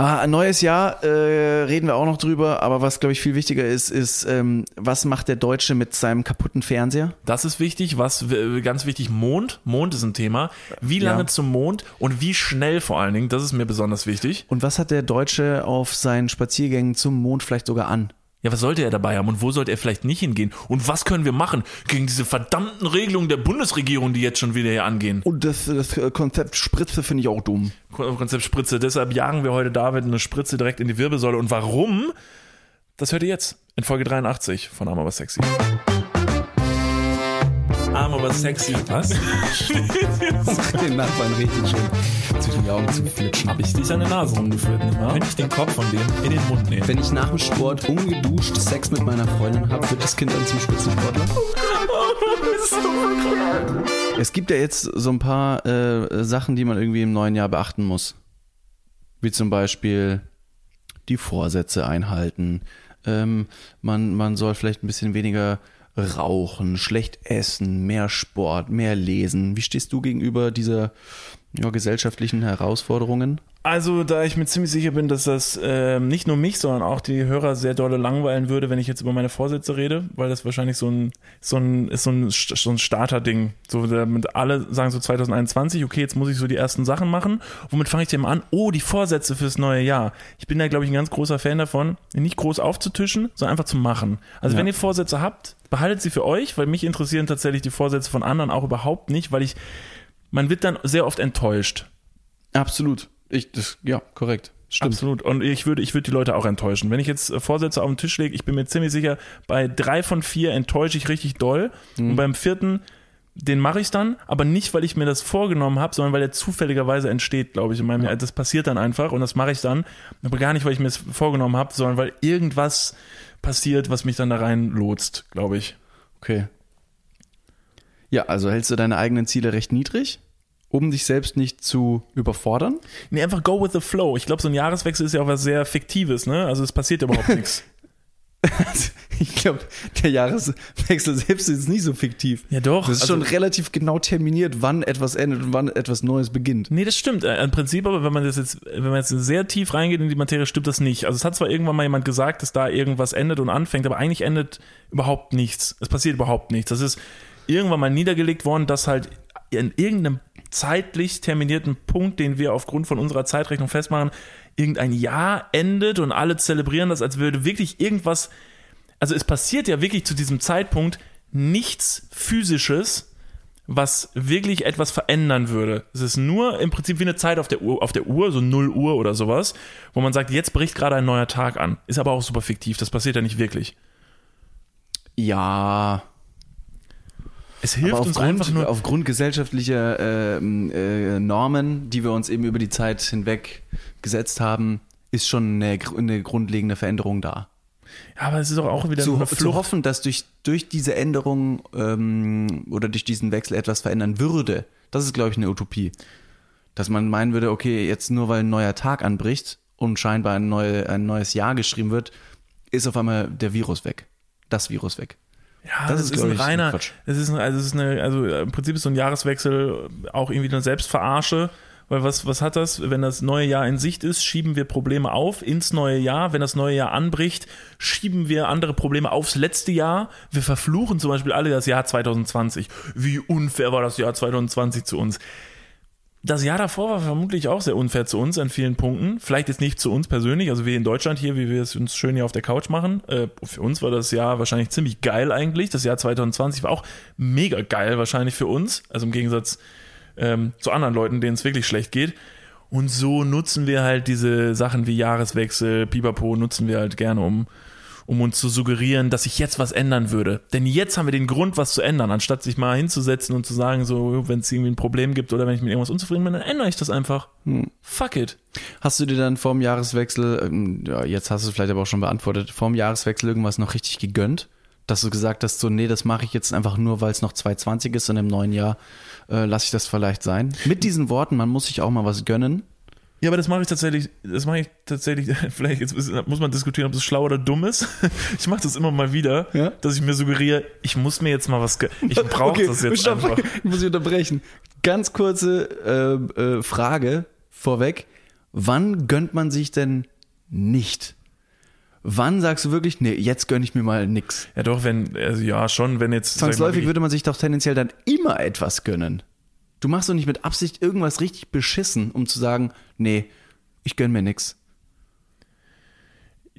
Ah, ein neues Jahr äh, reden wir auch noch drüber, aber was, glaube ich, viel wichtiger ist, ist, ähm, was macht der Deutsche mit seinem kaputten Fernseher? Das ist wichtig. Was ganz wichtig, Mond. Mond ist ein Thema. Wie lange Ja. zum Mond und wie schnell vor allen Dingen, das ist mir besonders wichtig. Und was hat der Deutsche auf seinen Spaziergängen zum Mond vielleicht sogar an? Ja, was sollte er dabei haben und wo sollte er vielleicht nicht hingehen? Und was können wir machen gegen diese verdammten Regelungen der Bundesregierung, die jetzt schon wieder hier angehen? Und das, das äh, Konzept Spritze finde ich auch dumm. Konzept Spritze. Deshalb jagen wir heute David eine Spritze direkt in die Wirbelsäule. Und warum? Das hört ihr jetzt in Folge 83 von Arm aber sexy. Arm aber sexy. Was? Den Nachbarn richtig schön zwischen die Augen zu flitschen. Hab ich dich an der Nase rumgeführt, nicht wahr? Wenn ich den Kopf von dem in den Mund nehme. Wenn ich nach dem Sport ungeduscht Sex mit meiner Freundin habe, wird das Kind dann zum Spitzensportler? Es gibt ja jetzt so ein paar äh, Sachen, die man irgendwie im neuen Jahr beachten muss. Wie zum Beispiel die Vorsätze einhalten. Ähm, man, man soll vielleicht ein bisschen weniger rauchen, schlecht essen, mehr Sport, mehr lesen. Wie stehst du gegenüber dieser ja, gesellschaftlichen Herausforderungen? Also, da ich mir ziemlich sicher bin, dass das ähm, nicht nur mich, sondern auch die Hörer sehr dolle langweilen würde, wenn ich jetzt über meine Vorsätze rede, weil das wahrscheinlich so ein, so ein, ist so ein, so ein Starterding. So, damit alle sagen so 2021, okay, jetzt muss ich so die ersten Sachen machen. Womit fange ich denn mal an? Oh, die Vorsätze fürs neue Jahr. Ich bin da, glaube ich, ein ganz großer Fan davon, nicht groß aufzutischen, sondern einfach zu machen. Also, Ja. wenn ihr Vorsätze habt, behaltet sie für euch, weil mich interessieren tatsächlich die Vorsätze von anderen auch überhaupt nicht, weil ich, man wird dann sehr oft enttäuscht. Absolut. Ich, das, ja, korrekt. Stimmt. Absolut. Und ich würde, ich würde die Leute auch enttäuschen. Wenn ich jetzt äh, Vorsätze auf den Tisch lege, ich bin mir ziemlich sicher, bei drei von vier enttäusche ich richtig doll. Und beim vierten, den mache ich dann, aber nicht, weil ich mir das vorgenommen habe, sondern weil er zufälligerweise entsteht, glaube ich. In meinem, Das passiert dann einfach und das mache ich dann. Aber gar nicht, weil ich mir das vorgenommen habe, sondern weil irgendwas passiert, was mich dann da rein lotst, glaube ich. Okay. Ja, also hältst du deine eigenen Ziele recht niedrig, um dich selbst nicht zu überfordern? Nee, einfach go with the flow. Ich glaube, so ein Jahreswechsel ist ja auch was sehr Fiktives, ne? Also es passiert überhaupt nichts. Ich glaube, der Jahreswechsel selbst ist nicht so fiktiv. Ja, doch. Das ist Also- schon relativ genau terminiert, wann etwas endet und wann etwas Neues beginnt. Nee, das stimmt. Äh, Im Prinzip, aber wenn man das jetzt, wenn man jetzt sehr tief reingeht in die Materie, stimmt das nicht. Also es hat zwar irgendwann mal jemand gesagt, dass da irgendwas endet und anfängt, aber eigentlich endet überhaupt nichts. Es passiert überhaupt nichts. Das ist irgendwann mal niedergelegt worden, dass halt in irgendeinem zeitlich terminierten Punkt, den wir aufgrund von unserer Zeitrechnung festmachen, irgendein Jahr endet und alle zelebrieren das, als würde wirklich irgendwas, also es passiert ja wirklich zu diesem Zeitpunkt nichts physisches, was wirklich etwas verändern würde. Es ist nur im Prinzip wie eine Zeit auf der Uhr, auf der Uhr, so 0 Uhr oder sowas, wo man sagt, jetzt bricht gerade ein neuer Tag an. Ist aber auch super fiktiv, das passiert ja nicht wirklich. Ja, Es hilft aber uns aufgrund, einfach nur. aufgrund gesellschaftlicher ähm, äh, Normen, die wir uns eben über die Zeit hinweg gesetzt haben, ist schon eine, eine grundlegende Veränderung da. ja, aber es ist doch auch wieder zu, zu hoffen, dass durch, durch diese Änderung ähm, oder durch diesen Wechsel etwas verändern würde, das ist, glaube ich, eine Utopie. Dass man meinen würde, okay, jetzt nur weil ein neuer Tag anbricht und scheinbar ein, neue, ein neues Jahr geschrieben wird, ist auf einmal der Virus weg. Das Virus weg. Ja, Das das, ist, ist, ein reiner, es ist, ein, also es ist eine, also im Prinzip ist so ein Jahreswechsel auch irgendwie eine Selbstverarsche, weil was, was hat das? Wenn das neue Jahr in Sicht ist, schieben wir Probleme auf ins neue Jahr. Wenn das neue Jahr anbricht, schieben wir andere Probleme aufs letzte Jahr. Wir verfluchen zum Beispiel alle das Jahr 2020. Wie unfair war das Jahr 2020 zu uns? Das Jahr davor war vermutlich auch sehr unfair zu uns an vielen Punkten. Vielleicht jetzt nicht zu uns persönlich, also wir in Deutschland hier, wie wir es uns schön hier auf der Couch machen. Äh, für uns war das Jahr wahrscheinlich ziemlich geil eigentlich. Das Jahr 2020 war auch mega geil wahrscheinlich für uns. Also im Gegensatz ähm, zu anderen Leuten, denen es wirklich schlecht geht. Und so nutzen wir halt diese Sachen wie Jahreswechsel, Pipapo, nutzen wir halt gerne, um, um uns zu suggerieren, dass sich jetzt was ändern würde. Denn jetzt haben wir den Grund, was zu ändern, anstatt sich mal hinzusetzen und zu sagen, so, wenn es irgendwie ein Problem gibt oder wenn ich mit irgendwas unzufrieden bin, dann ändere ich das einfach. Fuck it. Hast du dir dann vorm Jahreswechsel, ähm, ja, jetzt hast du es vielleicht aber auch schon beantwortet, vorm Jahreswechsel irgendwas noch richtig gegönnt? Dass du gesagt hast, so, nee, das mache ich jetzt einfach nur, weil es noch 220 ist und im neuen Jahr äh, lasse ich das vielleicht sein. Mit diesen Worten, man muss sich auch mal was gönnen. Ja, aber das mache ich tatsächlich, das mache ich tatsächlich, vielleicht jetzt muss man diskutieren, ob das schlau oder dumm ist. Ich mache das immer mal wieder, Ja? dass ich mir suggeriere, ich muss mir jetzt mal was, ich brauche das jetzt stopp, einfach. Ich muss dich unterbrechen. Ganz kurze äh, äh, Frage vorweg. Wann gönnt man sich denn nicht? Wann sagst du wirklich, nee, jetzt gönne ich mir mal nix? Ja, doch, wenn, also ja, schon, wenn jetzt. ich mal, Zwangsläufig wirklich- würde man sich doch tendenziell dann immer etwas gönnen. Du machst doch nicht mit Absicht irgendwas richtig beschissen, um zu sagen, nee, ich gönn mir nix.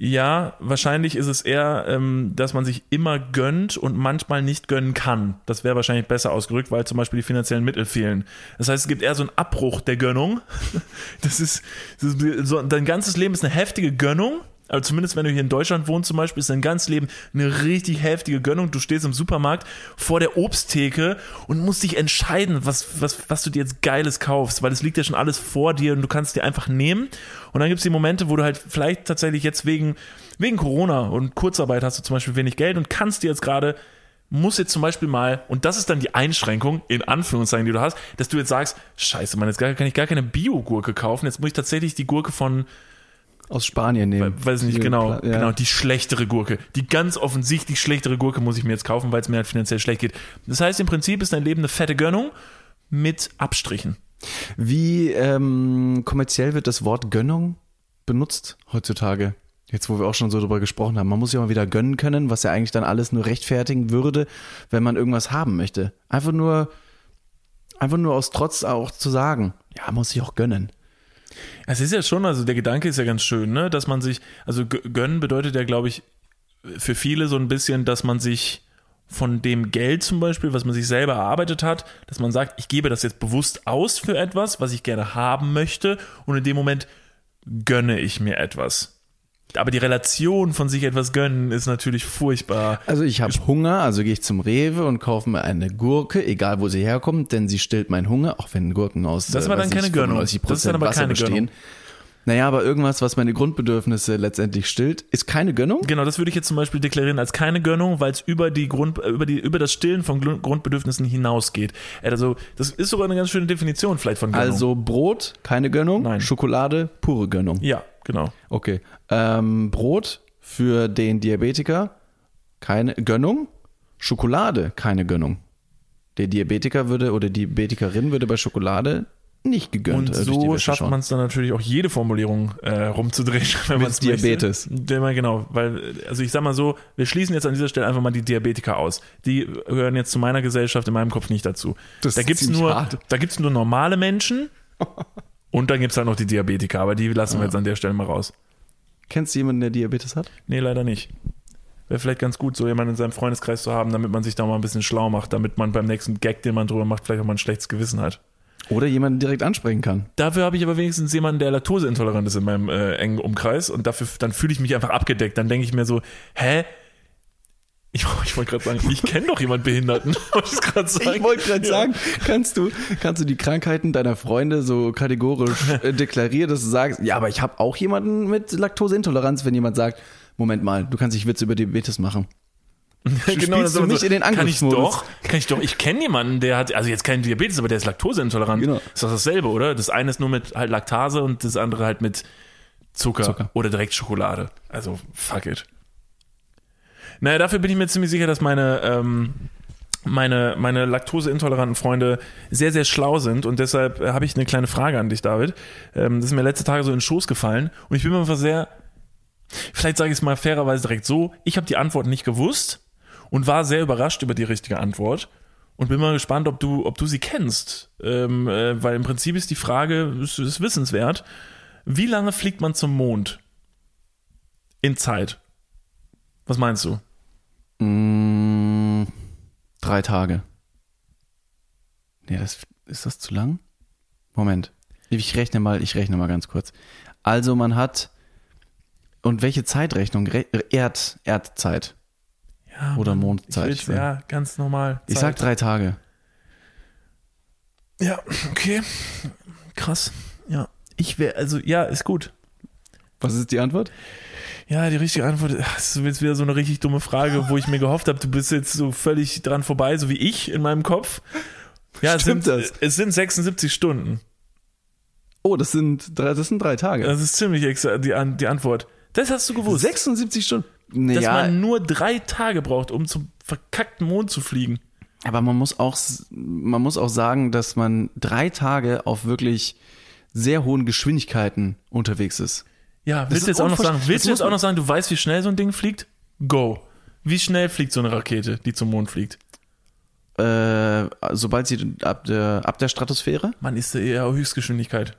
Ja, wahrscheinlich ist es eher, ähm, dass man sich immer gönnt und manchmal nicht gönnen kann. Das wäre wahrscheinlich besser ausgerückt, weil zum Beispiel die finanziellen Mittel fehlen. Das heißt, es gibt eher so einen Abbruch der Gönnung. Das ist, das ist so, dein ganzes Leben ist eine heftige Gönnung. Also zumindest wenn du hier in Deutschland wohnst zum Beispiel, ist dein ganzes Leben eine richtig heftige Gönnung. Du stehst im Supermarkt vor der Obsttheke und musst dich entscheiden, was, was, was du dir jetzt Geiles kaufst, weil es liegt ja schon alles vor dir und du kannst dir einfach nehmen. Und dann gibt es die Momente, wo du halt vielleicht tatsächlich jetzt wegen, wegen Corona und Kurzarbeit hast du zum Beispiel wenig Geld und kannst dir jetzt gerade muss jetzt zum Beispiel mal, und das ist dann die Einschränkung, in Anführungszeichen, die du hast, dass du jetzt sagst, scheiße, Mann, jetzt kann ich gar keine Bio-Gurke kaufen, jetzt muss ich tatsächlich die Gurke von, Aus Spanien nehmen. weiß nicht Die genau, ja. genau, die schlechtere Gurke. Die ganz offensichtlich schlechtere Gurke muss ich mir jetzt kaufen, weil es mir halt finanziell schlecht geht. Das heißt, im Prinzip ist dein Leben eine fette Gönnung mit Abstrichen. Wie ähm, kommerziell wird das Wort Gönnung benutzt heutzutage? Jetzt, wo wir auch schon so drüber gesprochen haben. Man muss ja mal wieder gönnen können, was ja eigentlich dann alles nur rechtfertigen würde, wenn man irgendwas haben möchte. Einfach nur, einfach nur aus Trotz auch zu sagen, ja, muss ich auch gönnen. Es ist ja schon, also der Gedanke ist ja ganz schön, ne, dass man sich, also gö- gönnen bedeutet ja, glaube ich, für viele so ein bisschen, dass man sich von dem Geld zum Beispiel, was man sich selber erarbeitet hat, dass man sagt, ich gebe das jetzt bewusst aus für etwas, was ich gerne haben möchte und in dem Moment gönne ich mir etwas. Aber die Relation von sich etwas gönnen ist natürlich furchtbar. Also ich habe Hunger, also gehe ich zum Rewe und kaufe mir eine Gurke, egal wo sie herkommt, denn sie stillt meinen Hunger, auch wenn Gurken aus Das äh, war dann keine ich, Gönnung. 95% Das ist dann aber Wasser keine bestehen. Gönnung. Naja, aber irgendwas, was meine Grundbedürfnisse letztendlich stillt, ist keine Gönnung. Genau, das würde ich jetzt zum Beispiel deklarieren als keine Gönnung, weil es über die Grund, äh, über die, über das Stillen von Grundbedürfnissen hinausgeht. Also, das ist sogar eine ganz schöne Definition vielleicht von Gönnung. Also Brot, keine Gönnung. Nein. Schokolade, pure Gönnung. Ja, genau. Okay. Ähm, Brot für den Diabetiker, keine Gönnung. Schokolade, keine Gönnung. Der Diabetiker würde oder die Diabetikerin würde bei Schokolade nicht gegönnt. Und äh, so schafft man es dann natürlich auch jede Formulierung äh, rumzudrehen, wenn man es Diabetes. Möchte. Genau, weil, also ich sag mal so, wir schließen jetzt an dieser Stelle einfach mal die Diabetiker aus. Die gehören jetzt zu meiner Gesellschaft in meinem Kopf nicht dazu. Das da gibt's nur, hart. da gibt's nur normale Menschen und dann gibt's halt noch die Diabetiker, aber die lassen wir jetzt an der Stelle mal raus. Kennst du jemanden, der Diabetes hat? Nee, leider nicht. Wäre vielleicht ganz gut, so jemanden in seinem Freundeskreis zu haben, damit man sich da mal ein bisschen schlau macht, damit man beim nächsten Gag, den man drüber macht, vielleicht auch mal ein schlechtes Gewissen hat. Oder jemanden direkt ansprechen kann. Dafür habe ich aber wenigstens jemanden, der laktoseintolerant ist in meinem äh, engen Umkreis und dafür dann fühle ich mich einfach abgedeckt. Dann denke ich mir so, hä? Ich, ich wollte gerade sagen, ich kenne doch jemanden Behinderten. Wollte ich gerade sagen. Ich wollte gerade Ja. sagen, kannst du, kannst du die Krankheiten deiner Freunde so kategorisch äh, deklarieren, dass du sagst, ja, aber ich habe auch jemanden mit Laktoseintoleranz, wenn jemand sagt, Moment mal, du kannst dich Witze über Diabetes machen. spielst dann du man mich in den Kann ich Angriffsmodus. doch, kann ich doch. Ich kenne jemanden, der hat, also jetzt kein Diabetes, aber der ist laktoseintolerant. Genau. Ist doch dasselbe, oder? Das eine ist nur mit halt Laktase und das andere halt mit Zucker, Zucker. oder direkt Schokolade. Also fuck it. Naja, dafür bin ich mir ziemlich sicher, dass meine, ähm, meine, meine laktoseintoleranten Freunde sehr, sehr schlau sind und deshalb äh, habe ich eine kleine Frage an dich, David. Ähm, das ist mir letzte Tage so in den Schoß gefallen und ich bin mir einfach sehr, vielleicht sage ich es mal fairerweise direkt so, ich habe die Antwort nicht gewusst und war sehr überrascht über die richtige Antwort und bin mal gespannt, ob du, ob du sie kennst. Ähm, äh, weil im Prinzip ist die Frage, ist, ist wissenswert, wie lange fliegt man zum Mond? In Zeit. Was meinst du? Mm, drei Tage. Nee, das, ist das zu lang? Moment. Ich rechne mal, ich rechne mal ganz kurz. Also man hat, und welche Zeitrechnung? Re Erd, Erdzeit. Ja, Oder Mondzeit, Ich ich ja, ganz normal. Ich Zeit. sag drei Tage. Ja, okay. Krass. Ja. Ich wäre, also, ja, ist gut. Was ist die Antwort? Ja, die richtige Antwort das ist jetzt wieder so eine richtig dumme Frage, wo ich mir gehofft habe, du bist jetzt so völlig dran vorbei, so wie ich in meinem Kopf. Ja, es Stimmt sind, das? es sind 76 Stunden. Oh, das sind drei, das sind drei Tage. Das ist ziemlich exa die, An die Antwort. Das hast du gewusst. 76 Stunden. dass Naja, man nur drei Tage braucht, um zum verkackten Mond zu fliegen. aber man muss auch, man muss auch sagen, dass man drei Tage auf wirklich sehr hohen Geschwindigkeiten unterwegs ist. Ja, willst du jetzt auch noch sagen, willst du jetzt auch noch sagen, du weißt, wie schnell so ein Ding fliegt? Go. Wie schnell fliegt so eine Rakete, die zum Mond fliegt? Äh, sobald sie ab der, ab der Stratosphäre? Man ist eher Höchstgeschwindigkeit.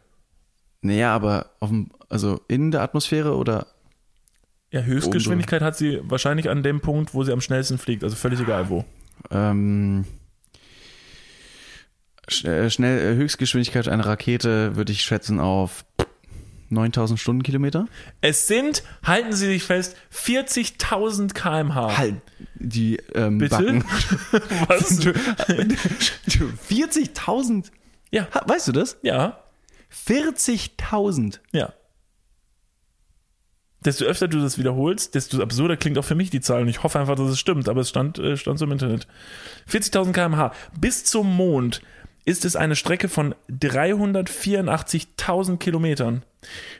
Naja, aber auf dem, also in der Atmosphäre oder Ja, Höchstgeschwindigkeit hat sie wahrscheinlich an dem Punkt, wo sie am schnellsten fliegt, also völlig egal wo. ähm, sch- äh, schnell äh, Höchstgeschwindigkeit einer Rakete würde ich schätzen auf 9000 Stundenkilometer. Es sind, halten Sie sich fest, 40.000 kmh. Halt die ähm, Bitte? Backen. Was? Du- du, 40.000. Ja, Weißt du das? ja, 40.000. ja. Desto öfter du das wiederholst, desto absurder klingt auch für mich die Zahl. Und ich hoffe einfach, dass es stimmt, aber es stand, äh, stand so im Internet. 40.000 kmh. Bis zum Mond ist es eine Strecke von 384.000 Kilometern.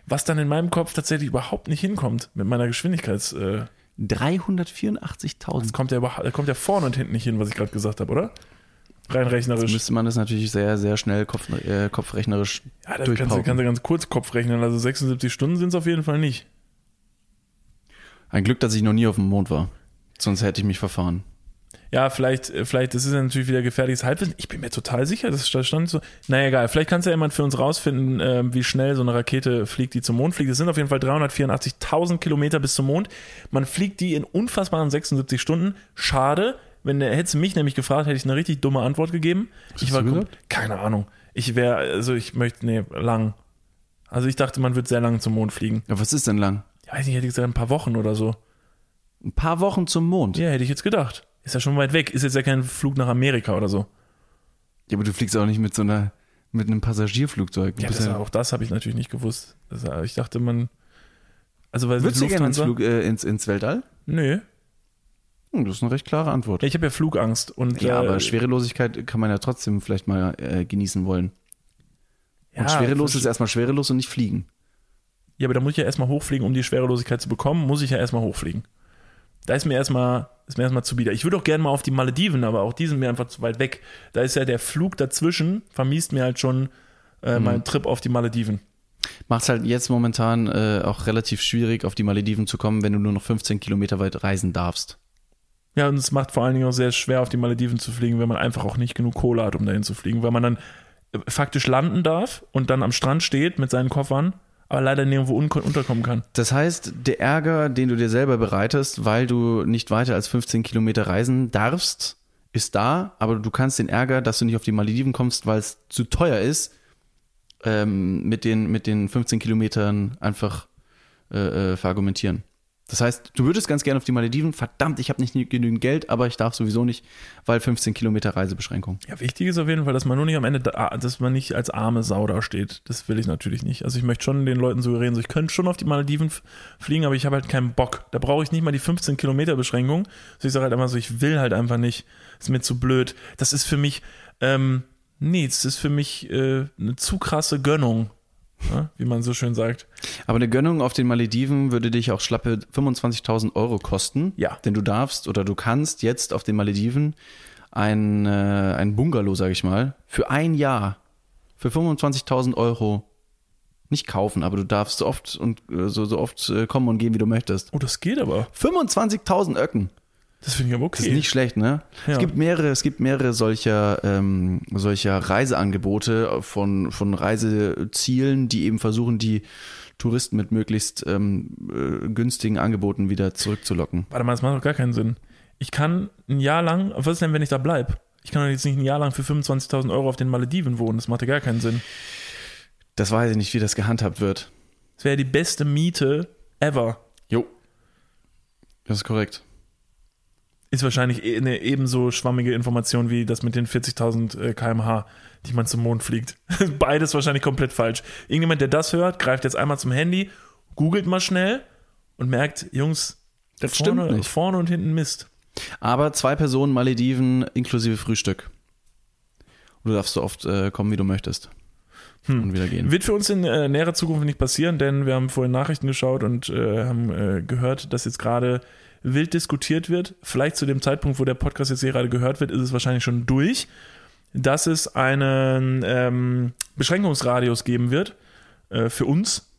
Was dann in meinem Kopf tatsächlich überhaupt nicht hinkommt mit meiner Geschwindigkeits. Äh, 384.000. das kommt ja, kommt ja vorne und hinten nicht hin, was ich gerade gesagt habe, oder? Rein Jetzt rechnerisch. müsste man das natürlich sehr, sehr schnell kopf, äh, kopfrechnerisch Ja, das kannst du, kannst du ganz kurz Kopf rechnen. Also 76 Stunden sind es auf jeden Fall nicht. Ein Glück, dass ich noch nie auf dem Mond war. Sonst hätte ich mich verfahren. Ja, vielleicht, äh, vielleicht, das ist ja natürlich wieder gefährliches Halbwissen. Ich bin mir total sicher, das da stand so. Naja, egal. Vielleicht kann es ja jemand für uns rausfinden, ähm, wie schnell so eine Rakete fliegt, die zum Mond fliegt. Es sind auf jeden Fall 384.000 Kilometer bis zum Mond. Man fliegt die in unfassbaren 76 Stunden. Schade. Wenn der hättest du mich nämlich gefragt, hätte ich eine richtig dumme Antwort gegeben. ich hast war gesagt? keine Ahnung. Ich wäre, also ich möchte, nee, lang. Also ich dachte, man wird sehr lang zum Mond fliegen. Ja, was ist denn lang? Ich weiß nicht, hätte ich gesagt, ein paar Wochen oder so. Ein paar Wochen zum Mond. Ja, hätte ich jetzt gedacht. Ist ja schon weit weg. Ist jetzt ja kein Flug nach Amerika oder so. Ja, aber du fliegst auch nicht mit so einer, mit einem Passagierflugzeug. Du Ja, das, auch das habe ich natürlich nicht gewusst. Das, ich dachte, man. Also, weil Würdest du gerne ins, Flug, äh, ins, ins Weltall? Nö. Hm, das ist eine recht klare Antwort. Ja, ich habe ja Flugangst. Und, Ja, äh, aber Schwerelosigkeit kann man ja trotzdem vielleicht mal äh, genießen wollen. Und ja, schwerelos verste- ist erstmal schwerelos und nicht fliegen. Ja, aber da muss ich ja erstmal hochfliegen, um die Schwerelosigkeit zu bekommen, muss ich ja erstmal hochfliegen. Da ist mir erstmal, ist mir erstmal zuwider. Ich würde auch gerne mal auf die Malediven, aber auch die sind mir einfach zu weit weg. Da ist ja der Flug dazwischen, vermiest mir halt schon äh, Mhm. meinen Trip auf die Malediven. Macht es halt jetzt momentan äh, auch relativ schwierig, auf die Malediven zu kommen, wenn du nur noch 15 Kilometer weit reisen darfst. Ja, und es macht vor allen Dingen auch sehr schwer, auf die Malediven zu fliegen, wenn man einfach auch nicht genug Kohle hat, um dahin zu fliegen, weil man dann äh, faktisch landen darf und dann am Strand steht mit seinen Koffern, aber leider nirgendwo un unterkommen kann. Das heißt, der Ärger, den du dir selber bereitest, weil du nicht weiter als 15 Kilometer reisen darfst, ist da, aber du kannst den Ärger, dass du nicht auf die Malediven kommst, weil es zu teuer ist, ähm, mit, den, mit den 15 Kilometern einfach äh, äh, verargumentieren. Das heißt, du würdest ganz gerne auf die Malediven, verdammt, ich habe nicht genügend Geld, aber ich darf sowieso nicht, weil 15 Kilometer Reisebeschränkung. Ja, wichtig ist auf jeden Fall, dass man nur nicht am Ende, da, dass man nicht als arme Sau da steht. Das will ich natürlich nicht. Also ich möchte schon den Leuten suggerieren, so ich könnte schon auf die Malediven fliegen, aber ich habe halt keinen Bock. Da brauche ich nicht mal die 15 Kilometer Beschränkung. So ich sage halt einfach so, ich will halt einfach nicht. Ist mir zu blöd. Das ist für mich, ähm, nee, das ist für mich äh, eine zu krasse Gönnung. Ja, wie man so schön sagt. Aber eine Gönnung auf den Malediven würde dich auch schlappe 25.000 Euro kosten. Ja. Denn du darfst oder du kannst jetzt auf den Malediven ein, äh, ein Bungalow, sage ich mal, für ein Jahr für 25.000 Euro nicht kaufen, aber du darfst so oft und äh, so, so oft äh, kommen und gehen, wie du möchtest. Oh, das geht aber. 25.000 Öcken. Das finde ich aber okay. Das ist nicht schlecht, ne? Ja. Es gibt mehrere, es gibt mehrere solcher, ähm, solcher Reiseangebote von, von Reisezielen, die eben versuchen, die Touristen mit möglichst ähm, äh, günstigen Angeboten wieder zurückzulocken. Warte mal, das macht doch gar keinen Sinn. Ich kann ein Jahr lang, was ist denn, wenn ich da bleibe? Ich kann doch jetzt nicht ein Jahr lang für 25.000 Euro auf den Malediven wohnen. Das macht ja gar keinen Sinn. Das weiß ich nicht, wie das gehandhabt wird. Das wäre die beste Miete ever. Jo. Das ist korrekt. Ist wahrscheinlich eh eine ebenso schwammige Information wie das mit den 40.000 äh, kmh, die man zum Mond fliegt. Beides wahrscheinlich komplett falsch. Irgendjemand, der das hört, greift jetzt einmal zum Handy, googelt mal schnell und merkt, Jungs, Das vorne, stimmt nicht. vorne und hinten Mist. Aber zwei Personen Malediven inklusive Frühstück. Und du darfst so oft äh, kommen, wie du möchtest. Und wieder gehen. Wird für uns in äh, näherer Zukunft nicht passieren, denn wir haben vorhin Nachrichten geschaut und äh, haben äh, gehört, dass jetzt gerade wild diskutiert wird. Vielleicht zu dem Zeitpunkt, wo der Podcast jetzt hier gerade gehört wird, ist es wahrscheinlich schon durch, dass es einen ähm, Beschränkungsradius geben wird äh, für uns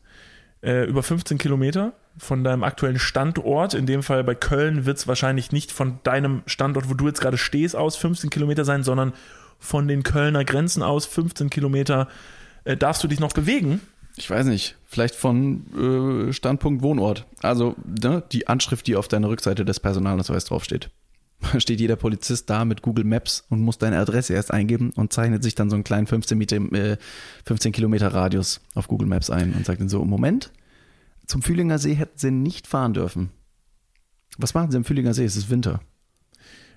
äh, über 15 Kilometer von deinem aktuellen Standort. In dem Fall bei Köln wird es wahrscheinlich nicht von deinem Standort, wo du jetzt gerade stehst, aus 15 Kilometer sein, sondern von den Kölner Grenzen aus 15 Kilometer. Äh, darfst du dich noch bewegen? Ich weiß nicht, vielleicht von äh, Standpunkt Wohnort. Also ne, die Anschrift, die auf deiner Rückseite des Personalausweises draufsteht. Da steht jeder Polizist da mit Google Maps und muss deine Adresse erst eingeben und zeichnet sich dann so einen kleinen 15, Meter, äh, 15 Kilometer Radius auf Google Maps ein und sagt dann so, Moment, zum Fühlinger See hätten sie nicht fahren dürfen. Was machen sie am Fühlinger See? Es ist Winter.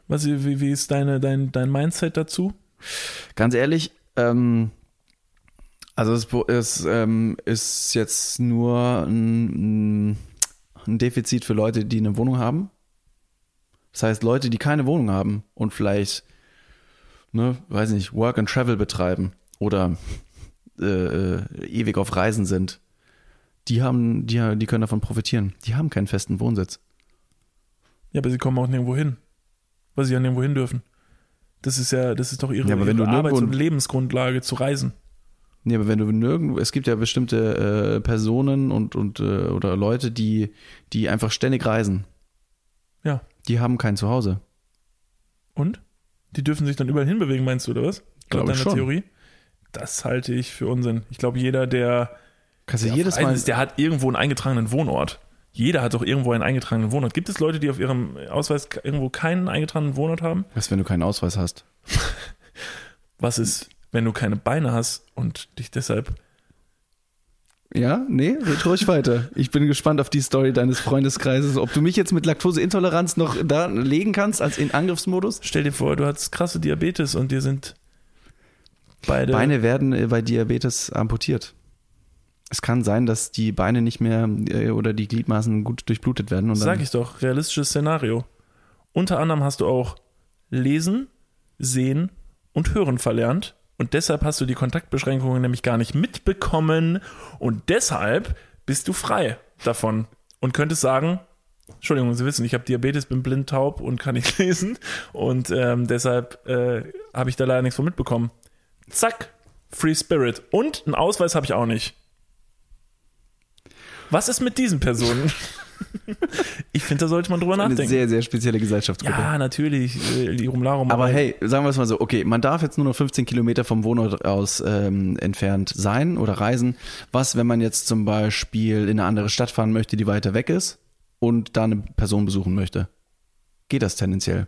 Was, wie, wie ist deine, dein, dein Mindset dazu? Ganz ehrlich, ähm, also es, es ähm, ist jetzt nur ein, ein Defizit für Leute, die eine Wohnung haben. Das heißt, Leute, die keine Wohnung haben und vielleicht, ne, weiß nicht, Work and Travel betreiben oder äh, äh, ewig auf Reisen sind, die haben, die, die können davon profitieren. Die haben keinen festen Wohnsitz. Ja, aber sie kommen auch nirgendwo hin. Weil sie ja nirgendwo hin dürfen. Das ist ja, das ist doch ihre, Ja, aber wenn ihre Arbeits- und Lebensgrundlage zu reisen. Nee, aber wenn du nirgendwo, es gibt ja bestimmte äh, Personen und, und äh, oder Leute, die, die einfach ständig reisen. Ja. Die haben kein Zuhause. Und? Die dürfen sich dann überall hinbewegen, meinst du, oder was? Glaube ich schon. Theorie? Das halte ich für Unsinn. Ich glaube, jeder, der, Kannst du der jedes Mal. ist, der hat irgendwo einen eingetragenen Wohnort. Jeder hat doch irgendwo einen eingetragenen Wohnort. Gibt es Leute, die auf ihrem Ausweis irgendwo keinen eingetragenen Wohnort haben? Was, wenn du keinen Ausweis hast? Was ist, wenn du keine Beine hast und dich deshalb. Ja, nee, red ruhig weiter. Ich bin gespannt auf die Story deines Freundeskreises, ob du mich jetzt mit Laktoseintoleranz noch da legen kannst als in Angriffsmodus. Stell dir vor, du hast krasse Diabetes und dir sind beide. Beine werden äh, bei Diabetes amputiert. Es kann sein, dass die Beine nicht mehr äh, oder die Gliedmaßen gut durchblutet werden. Und Sag ich doch, realistisches Szenario. Unter anderem hast du auch Lesen, Sehen und Hören verlernt. Und deshalb hast du die Kontaktbeschränkungen nämlich gar nicht mitbekommen. Und deshalb bist du frei davon. Und könntest sagen, Entschuldigung, Sie wissen, ich habe Diabetes, bin blind, taub und kann nicht lesen. Und ähm, deshalb äh, habe ich da leider nichts von mitbekommen. Zack, Free Spirit. Und einen Ausweis habe ich auch nicht. Was ist mit diesen Personen? ich finde, da sollte man drüber eine nachdenken. sehr, sehr spezielle Gesellschaftsgruppe. Ja, natürlich, äh, die Rumlarum. Aber hey, sagen wir es mal so, okay, man darf jetzt nur noch 15 Kilometer vom Wohnort aus ähm, entfernt sein oder reisen. Was, wenn man jetzt zum Beispiel in eine andere Stadt fahren möchte, die weiter weg ist und da eine Person besuchen möchte? Geht das tendenziell?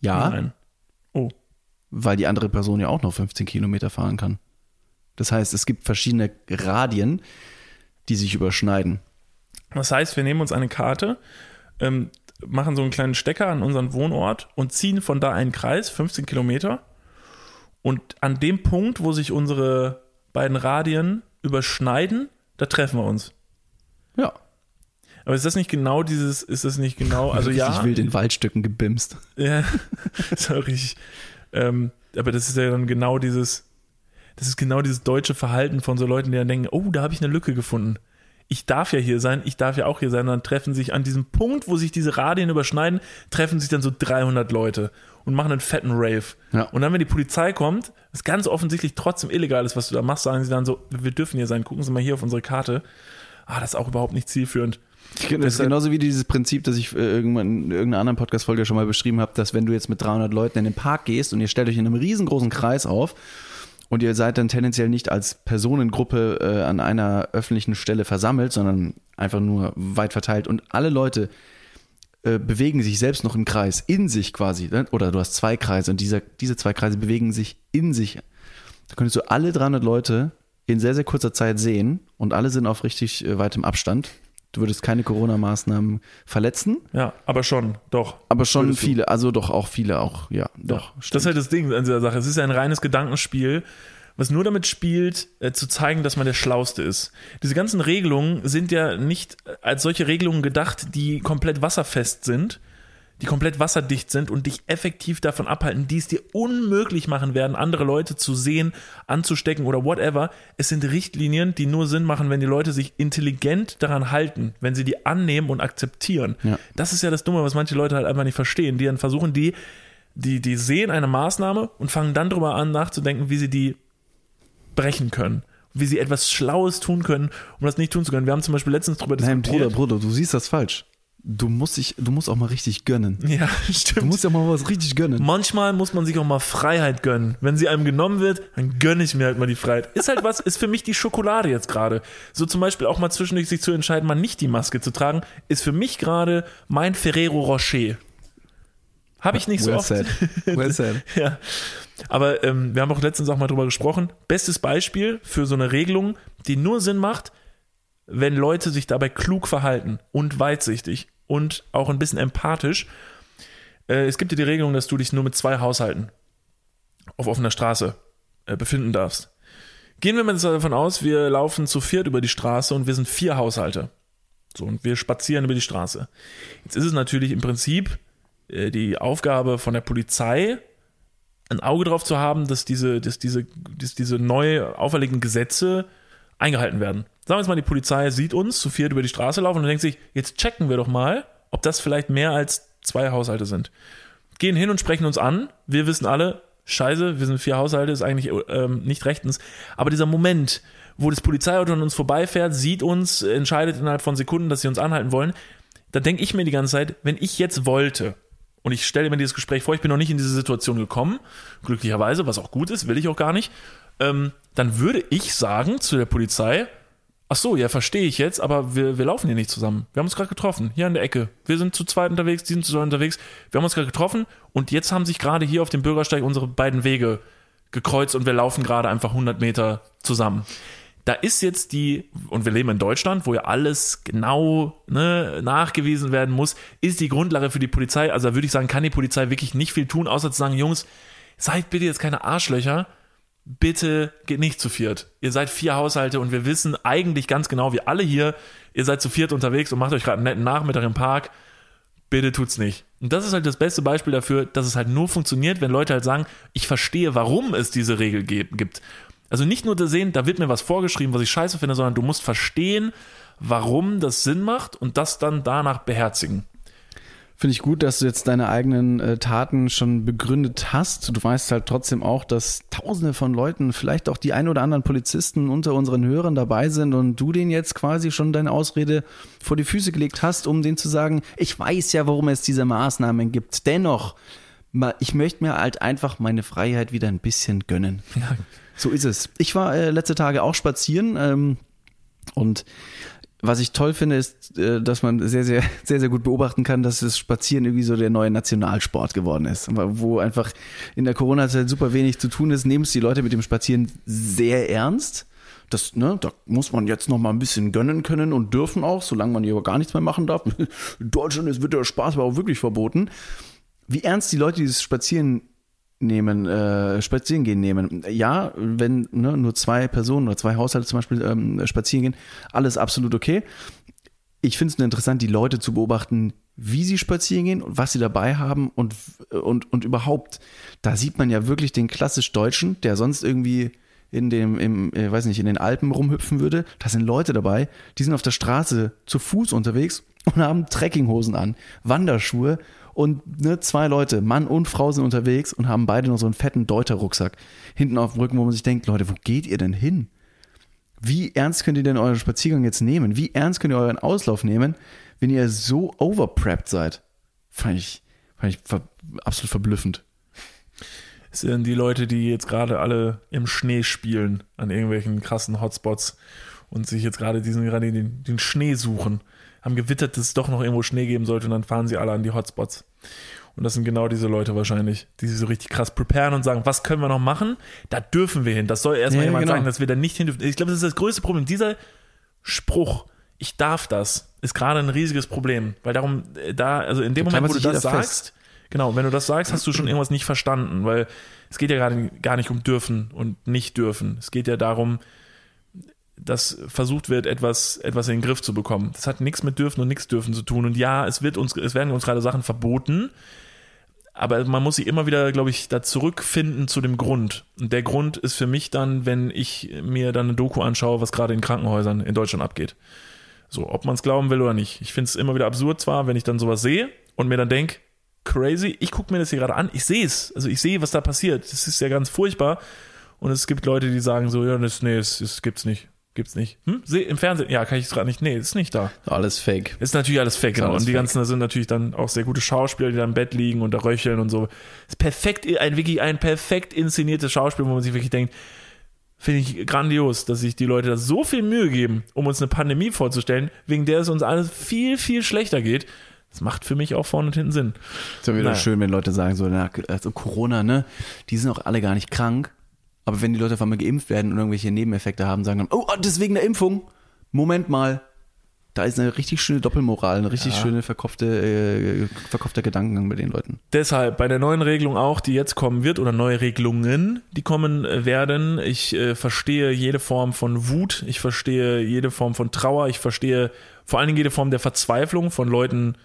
Ja, Nein. Oh, weil die andere Person ja auch noch 15 Kilometer fahren kann. Das heißt, es gibt verschiedene Radien, die sich überschneiden. Das heißt, wir nehmen uns eine Karte, ähm, machen so einen kleinen Stecker an unseren Wohnort und ziehen von da einen Kreis, 15 Kilometer. Und an dem Punkt, wo sich unsere beiden Radien überschneiden, da treffen wir uns. Ja. Aber ist das nicht genau dieses, ist das nicht genau, also ja. Ich will in Waldstücken gebimst. Ja, richtig. Ähm, aber das ist ja dann genau dieses, das ist genau dieses deutsche Verhalten von so Leuten, die dann denken, oh, da habe ich eine Lücke gefunden. Ich darf ja hier sein, ich darf ja auch hier sein. Und dann treffen sich an diesem Punkt, wo sich diese Radien überschneiden, treffen sich dann so 300 Leute und machen einen fetten Rave. Ja. Und dann, wenn die Polizei kommt, was ganz offensichtlich trotzdem illegal ist, was du da machst, sagen sie dann so, wir dürfen hier sein, gucken Sie mal hier auf unsere Karte. Ah, das ist auch überhaupt nicht zielführend. Das ist genauso wie dieses Prinzip, das ich äh, irgendwann in irgendeiner anderen Podcast-Folge schon mal beschrieben habe, dass wenn du jetzt mit 300 Leuten in den Park gehst und ihr stellt euch in einem riesengroßen Kreis auf und ihr seid dann tendenziell nicht als Personengruppe äh, an einer öffentlichen Stelle versammelt, sondern einfach nur weit verteilt und alle Leute äh, bewegen sich selbst noch im Kreis, in sich quasi, ne? oder du hast zwei Kreise und dieser, diese zwei Kreise bewegen sich in sich. Da könntest du alle 300 Leute in sehr, sehr kurzer Zeit sehen und alle sind auf richtig äh, weitem Abstand. Du würdest keine Corona-Maßnahmen verletzen, Ja, aber schon, doch. aber schon Würdest du. viele, also doch auch viele auch, ja, doch. Das ist halt das Ding an dieser Sache. Es ist ein reines Gedankenspiel, was nur damit spielt, äh, zu zeigen, dass man der Schlauste ist. Diese ganzen Regelungen sind ja nicht als solche Regelungen gedacht, die komplett wasserfest sind, die komplett wasserdicht sind und dich effektiv davon abhalten, die es dir unmöglich machen werden, andere Leute zu sehen, anzustecken oder whatever. Es sind Richtlinien, die nur Sinn machen, wenn die Leute sich intelligent daran halten, wenn sie die annehmen und akzeptieren. Ja. Das ist ja das Dumme, was manche Leute halt einfach nicht verstehen. Die dann versuchen, die, die, die sehen eine Maßnahme und fangen dann drüber an nachzudenken, wie sie die brechen können. wie sie etwas Schlaues tun können, um das nicht tun zu können. Wir haben zum Beispiel letztens darüber Nein, diskutiert. Bruder, Bruder, du siehst das falsch. Du musst, dich, du musst auch mal richtig gönnen. Ja, Du stimmt. musst ja mal was richtig gönnen. Manchmal muss man sich auch mal Freiheit gönnen. Wenn sie einem genommen wird, dann gönne ich mir halt mal die Freiheit. Ist halt was, ist für mich die Schokolade jetzt gerade. So zum Beispiel auch mal zwischendurch sich zu entscheiden, mal nicht die Maske zu tragen, ist für mich gerade mein Ferrero Rocher. Habe ich nicht so well oft. said. Well said. Ja. Aber ähm, wir haben auch letztens auch mal drüber gesprochen. Bestes Beispiel für so eine Regelung, die nur Sinn macht, wenn Leute sich dabei klug verhalten und weitsichtig und auch ein bisschen empathisch. Äh, es gibt ja die Regelung, dass du dich nur mit zwei Haushalten auf offener Straße äh, befinden darfst. Gehen wir mal davon aus, wir laufen zu viert über die Straße und wir sind vier Haushalte. So, und wir spazieren über die Straße. Jetzt ist es natürlich im Prinzip äh, die Aufgabe von der Polizei, ein Auge drauf zu haben, dass diese, dass diese, dass diese neu auferlegten Gesetze eingehalten werden. Sagen wir jetzt mal, die Polizei sieht uns zu viert über die Straße laufen und denkt sich, jetzt checken wir doch mal, ob das vielleicht mehr als zwei Haushalte sind. Gehen hin und sprechen uns an. Wir wissen alle, scheiße, wir sind vier Haushalte, ist eigentlich ähm, nicht rechtens. Aber dieser Moment, wo das Polizeiauto an uns vorbeifährt, sieht uns, entscheidet innerhalb von Sekunden, dass sie uns anhalten wollen, da denke ich mir die ganze Zeit, wenn ich jetzt wollte, und ich stelle mir dieses Gespräch vor, ich bin noch nicht in diese Situation gekommen, glücklicherweise, was auch gut ist, will ich auch gar nicht, ähm, dann würde ich sagen zu der Polizei, ach so, ja, verstehe ich jetzt, aber wir, wir laufen hier nicht zusammen. Wir haben uns gerade getroffen, hier an der Ecke. Wir sind zu zweit unterwegs, die sind zu zweit unterwegs. Wir haben uns gerade getroffen und jetzt haben sich gerade hier auf dem Bürgersteig unsere beiden Wege gekreuzt und wir laufen gerade einfach 100 Meter zusammen. Da ist jetzt die, und wir leben in Deutschland, wo ja alles genau ne, nachgewiesen werden muss, ist die Grundlage für die Polizei. Also da würde ich sagen, kann die Polizei wirklich nicht viel tun, außer zu sagen, Jungs, seid bitte jetzt keine Arschlöcher, bitte geht nicht zu viert. Ihr seid vier Haushalte und wir wissen eigentlich ganz genau, wir alle hier, ihr seid zu viert unterwegs und macht euch gerade einen netten Nachmittag im Park. Bitte tut's nicht. Und das ist halt das beste Beispiel dafür, dass es halt nur funktioniert, wenn Leute halt sagen, ich verstehe, warum es diese Regel gibt. Also nicht nur sehen, da wird mir was vorgeschrieben, was ich scheiße finde, sondern du musst verstehen, warum das Sinn macht und das dann danach beherzigen. Finde ich gut, dass du jetzt deine eigenen äh, Taten schon begründet hast. Du weißt halt trotzdem auch, dass tausende von Leuten, vielleicht auch die ein oder anderen Polizisten unter unseren Hörern dabei sind und du denen jetzt quasi schon deine Ausrede vor die Füße gelegt hast, um denen zu sagen, ich weiß ja, warum es diese Maßnahmen gibt. Dennoch, ich möchte mir halt einfach meine Freiheit wieder ein bisschen gönnen. Ja. So ist es. Ich war äh, letzte Tage auch spazieren ähm, und was ich toll finde, ist, äh, dass man sehr, sehr, sehr, sehr gut beobachten kann, dass das Spazieren irgendwie so der neue Nationalsport geworden ist. Wo einfach in der Corona-Zeit super wenig zu tun ist, nehmen es die Leute mit dem Spazieren sehr ernst. Das, ne, da muss man jetzt noch mal ein bisschen gönnen können und dürfen auch, solange man hier gar nichts mehr machen darf. In Deutschland ist, wird der Spaß aber auch wirklich verboten. Wie ernst die Leute dieses Spazieren nehmen, äh, spazieren gehen nehmen. Ja, wenn ne, nur zwei Personen oder zwei Haushalte zum Beispiel ähm, spazieren gehen, alles absolut okay. Ich finde es nur interessant, die Leute zu beobachten, wie sie spazieren gehen und was sie dabei haben und, und, und überhaupt, da sieht man ja wirklich den klassisch Deutschen, der sonst irgendwie in dem, im, äh, weiß nicht, in den Alpen rumhüpfen würde. Da sind Leute dabei, die sind auf der Straße zu Fuß unterwegs und haben Trekkinghosen an, Wanderschuhe und ne, zwei Leute, Mann und Frau sind unterwegs und haben beide noch so einen fetten Deuter-Rucksack hinten auf dem Rücken, wo man sich denkt, Leute, wo geht ihr denn hin? Wie ernst könnt ihr denn euren Spaziergang jetzt nehmen? Wie ernst könnt ihr euren Auslauf nehmen, wenn ihr so overprepped seid? Fand ich, fand ich ver absolut verblüffend. Es sind die Leute, die jetzt gerade alle im Schnee spielen, an irgendwelchen krassen Hotspots und sich jetzt gerade diesen gerade den, den Schnee suchen haben gewittert, dass es doch noch irgendwo Schnee geben sollte und dann fahren sie alle an die Hotspots. Und das sind genau diese Leute wahrscheinlich, die sich so richtig krass preparen und sagen, was können wir noch machen? Da dürfen wir hin. Das soll erstmal Ja, jemand genau. sagen, dass wir da nicht hin dürfen. Ich glaube, das ist das größte Problem. Dieser Spruch, ich darf das, ist gerade ein riesiges Problem. Weil darum, äh, da, also in dem Moment, wo du das sagst, genau, wenn du das sagst, hast du schon irgendwas nicht verstanden, weil es geht ja gerade gar nicht um dürfen und nicht dürfen. Es geht ja darum, dass versucht wird, etwas, etwas in den Griff zu bekommen. Das hat nichts mit dürfen und nichts dürfen zu tun. Und ja, es wird uns, es werden uns gerade Sachen verboten, aber man muss sich immer wieder, glaube ich, da zurückfinden zu dem Grund. Und der Grund ist für mich dann, wenn ich mir dann eine Doku anschaue, was gerade in Krankenhäusern in Deutschland abgeht. So, ob man es glauben will oder nicht. Ich finde es immer wieder absurd zwar, wenn ich dann sowas sehe und mir dann denke, crazy, ich gucke mir das hier gerade an, ich sehe es. Also ich sehe, was da passiert. Das ist ja ganz furchtbar. Und es gibt Leute, die sagen so, ja, das, nee, das, das gibt's nicht. Gibt's nicht. Hm? Im Fernsehen, ja, kann ich es gerade nicht. Nee, ist nicht da. Alles fake. Ist natürlich alles fake, genau. alles und die fake. ganzen, da sind natürlich dann auch sehr gute Schauspieler, die da im Bett liegen und da röcheln und so. Ist perfekt, ein wirklich ein perfekt inszeniertes Schauspiel, wo man sich wirklich denkt, finde ich grandios, dass sich die Leute da so viel Mühe geben, um uns eine Pandemie vorzustellen, wegen der es uns alles viel, viel schlechter geht. Das macht für mich auch vorne und hinten Sinn. Ist ja wieder Naja. schön, wenn Leute sagen so, na, also Corona, ne, die sind auch alle gar nicht krank. Aber wenn die Leute auf einmal geimpft werden und irgendwelche Nebeneffekte haben, sagen dann, oh, das ist wegen der Impfung. Moment mal. Da ist eine richtig schöne Doppelmoral, eine richtig Ja. schöne verkopfte, äh, verkopfter Gedankengang bei den Leuten. Deshalb bei der neuen Regelung auch, die jetzt kommen wird, oder neue Regelungen, die kommen äh, werden. Ich äh, verstehe jede Form von Wut, ich verstehe jede Form von Trauer, ich verstehe vor allen Dingen jede Form der Verzweiflung von Leuten,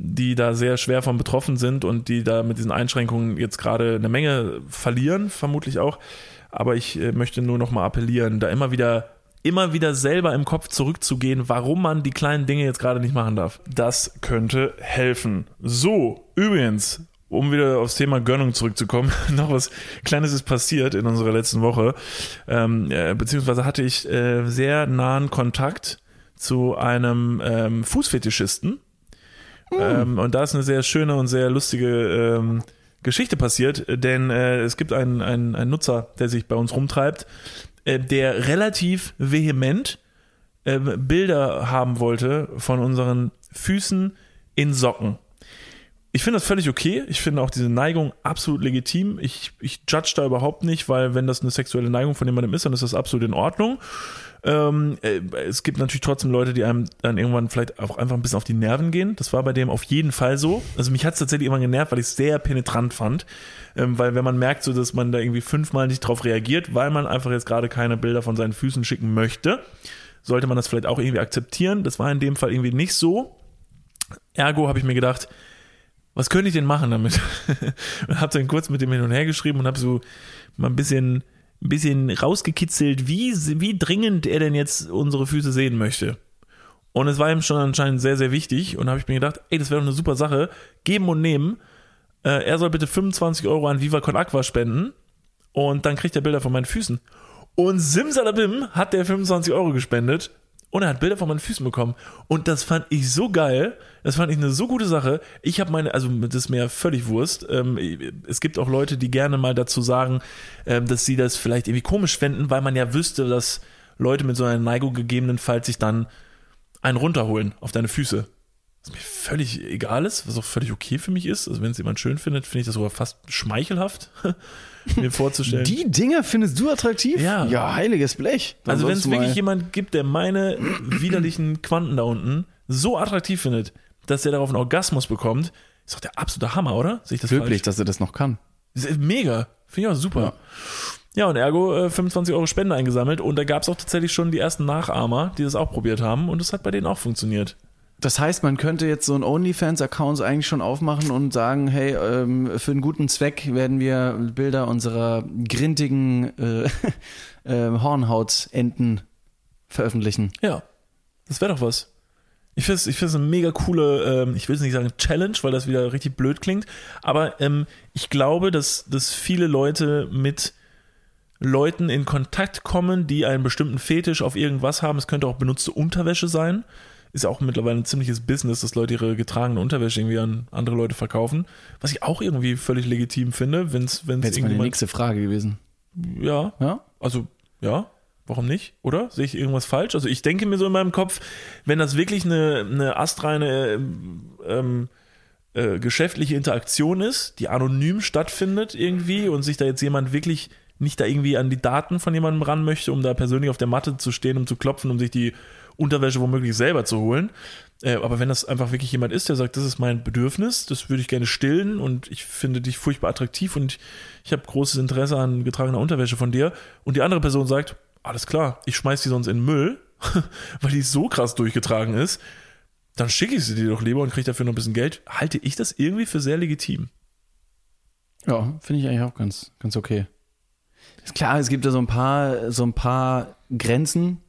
die da sehr schwer von betroffen sind und die da mit diesen Einschränkungen jetzt gerade eine Menge verlieren, vermutlich auch. Aber ich äh, möchte nur nochmal appellieren, da immer wieder, immer wieder selber im Kopf zurückzugehen, warum man die kleinen Dinge jetzt gerade nicht machen darf. Das könnte helfen. So, übrigens, um wieder aufs Thema Gönnung zurückzukommen, noch was Kleines ist passiert in unserer letzten Woche. Ähm, äh, beziehungsweise hatte ich äh, sehr nahen Kontakt zu einem ähm, Fußfetischisten. Ähm, und da ist eine sehr schöne und sehr lustige ähm, Geschichte passiert, denn äh, es gibt einen, einen, einen Nutzer, der sich bei uns rumtreibt, äh, der relativ vehement äh, Bilder haben wollte von unseren Füßen in Socken. Ich finde das völlig okay. Ich finde auch diese Neigung absolut legitim. Ich, ich judge da überhaupt nicht, weil wenn das eine sexuelle Neigung von jemandem ist, dann ist das absolut in Ordnung. Ähm, äh, es gibt natürlich trotzdem Leute, die einem dann irgendwann vielleicht auch einfach ein bisschen auf die Nerven gehen. Das war bei dem auf jeden Fall so. Also mich hat es tatsächlich immer genervt, weil ich es sehr penetrant fand. Ähm, weil wenn man merkt, so dass man da irgendwie fünfmal nicht drauf reagiert, weil man einfach jetzt gerade keine Bilder von seinen Füßen schicken möchte, sollte man das vielleicht auch irgendwie akzeptieren. Das war in dem Fall irgendwie nicht so. Ergo habe ich mir gedacht, was könnte ich denn machen damit? und habe dann kurz mit dem hin und her geschrieben und habe so mal ein bisschen, ein bisschen rausgekitzelt, wie, wie dringend er denn jetzt unsere Füße sehen möchte. Und es war ihm schon anscheinend sehr, sehr wichtig. Und da habe ich mir gedacht, ey, das wäre doch eine super Sache. Geben und nehmen. Äh, er soll bitte 25 Euro an Viva Con Aqua spenden. Und dann kriegt er Bilder von meinen Füßen. Und Simsalabim hat der 25 Euro gespendet. Und er hat Bilder von meinen Füßen bekommen. Und das fand ich so geil. Das fand ich eine so gute Sache. Ich habe meine, also das ist mir völlig Wurst. Ähm, es gibt auch Leute, die gerne mal dazu sagen, ähm, dass sie das vielleicht irgendwie komisch fänden, weil man ja wüsste, dass Leute mit so einer Neigung gegebenenfalls sich dann einen runterholen auf deine Füße. Was mir völlig egal ist, was auch völlig okay für mich ist. Also wenn es jemand schön findet, finde ich das sogar fast schmeichelhaft, mir vorzustellen. Die Dinger findest du attraktiv? Ja. Ja, heiliges Blech. Dann Also wenn es wirklich jemand gibt, der meine widerlichen Quanten da unten so attraktiv findet, dass er darauf einen Orgasmus bekommt, ist doch der absolute Hammer, oder? Sehe ich das Wirklich, falsch? dass er das noch kann. Ist mega. Finde ich auch super. Ja, und ergo äh, 25 Euro Spende eingesammelt und da gab es auch tatsächlich schon die ersten Nachahmer, die das auch probiert haben und es hat bei denen auch funktioniert. Das heißt, man könnte jetzt so einen OnlyFans-Account eigentlich schon aufmachen und sagen, hey, ähm, für einen guten Zweck werden wir Bilder unserer grintigen äh, äh, Hornhautenten veröffentlichen. Ja, das wäre doch was. Ich finde es ich eine mega coole, ähm, ich will es nicht sagen Challenge, weil das wieder richtig blöd klingt, aber ähm, ich glaube, dass, dass viele Leute mit Leuten in Kontakt kommen, die einen bestimmten Fetisch auf irgendwas haben. Es könnte auch benutzte Unterwäsche sein. Ist ja auch mittlerweile ein ziemliches Business, dass Leute ihre getragene Unterwäsche irgendwie an andere Leute verkaufen. Was ich auch irgendwie völlig legitim finde, wenn es Wäre jetzt meine irgendjemand. nächste Frage gewesen. Ja, Ja? also, ja, warum nicht? Oder? Sehe ich irgendwas falsch? Also ich denke mir so in meinem Kopf, wenn das wirklich eine, eine astreine ähm, äh, geschäftliche Interaktion ist, die anonym stattfindet irgendwie und sich da jetzt jemand wirklich nicht da irgendwie an die Daten von jemandem ran möchte, um da persönlich auf der Matte zu stehen, um zu klopfen, um sich die Unterwäsche womöglich selber zu holen. Äh, aber wenn das einfach wirklich jemand ist, der sagt, das ist mein Bedürfnis, das würde ich gerne stillen und ich finde dich furchtbar attraktiv und ich habe großes Interesse an getragener Unterwäsche von dir und die andere Person sagt, alles klar, ich schmeiß die sonst in den Müll, weil die so krass durchgetragen ist, dann schicke ich sie dir doch lieber und kriege dafür noch ein bisschen Geld. Halte ich das irgendwie für sehr legitim. Ja, finde ich eigentlich auch ganz, ganz okay. Ist klar, es gibt da so ein paar, so ein paar Grenzen,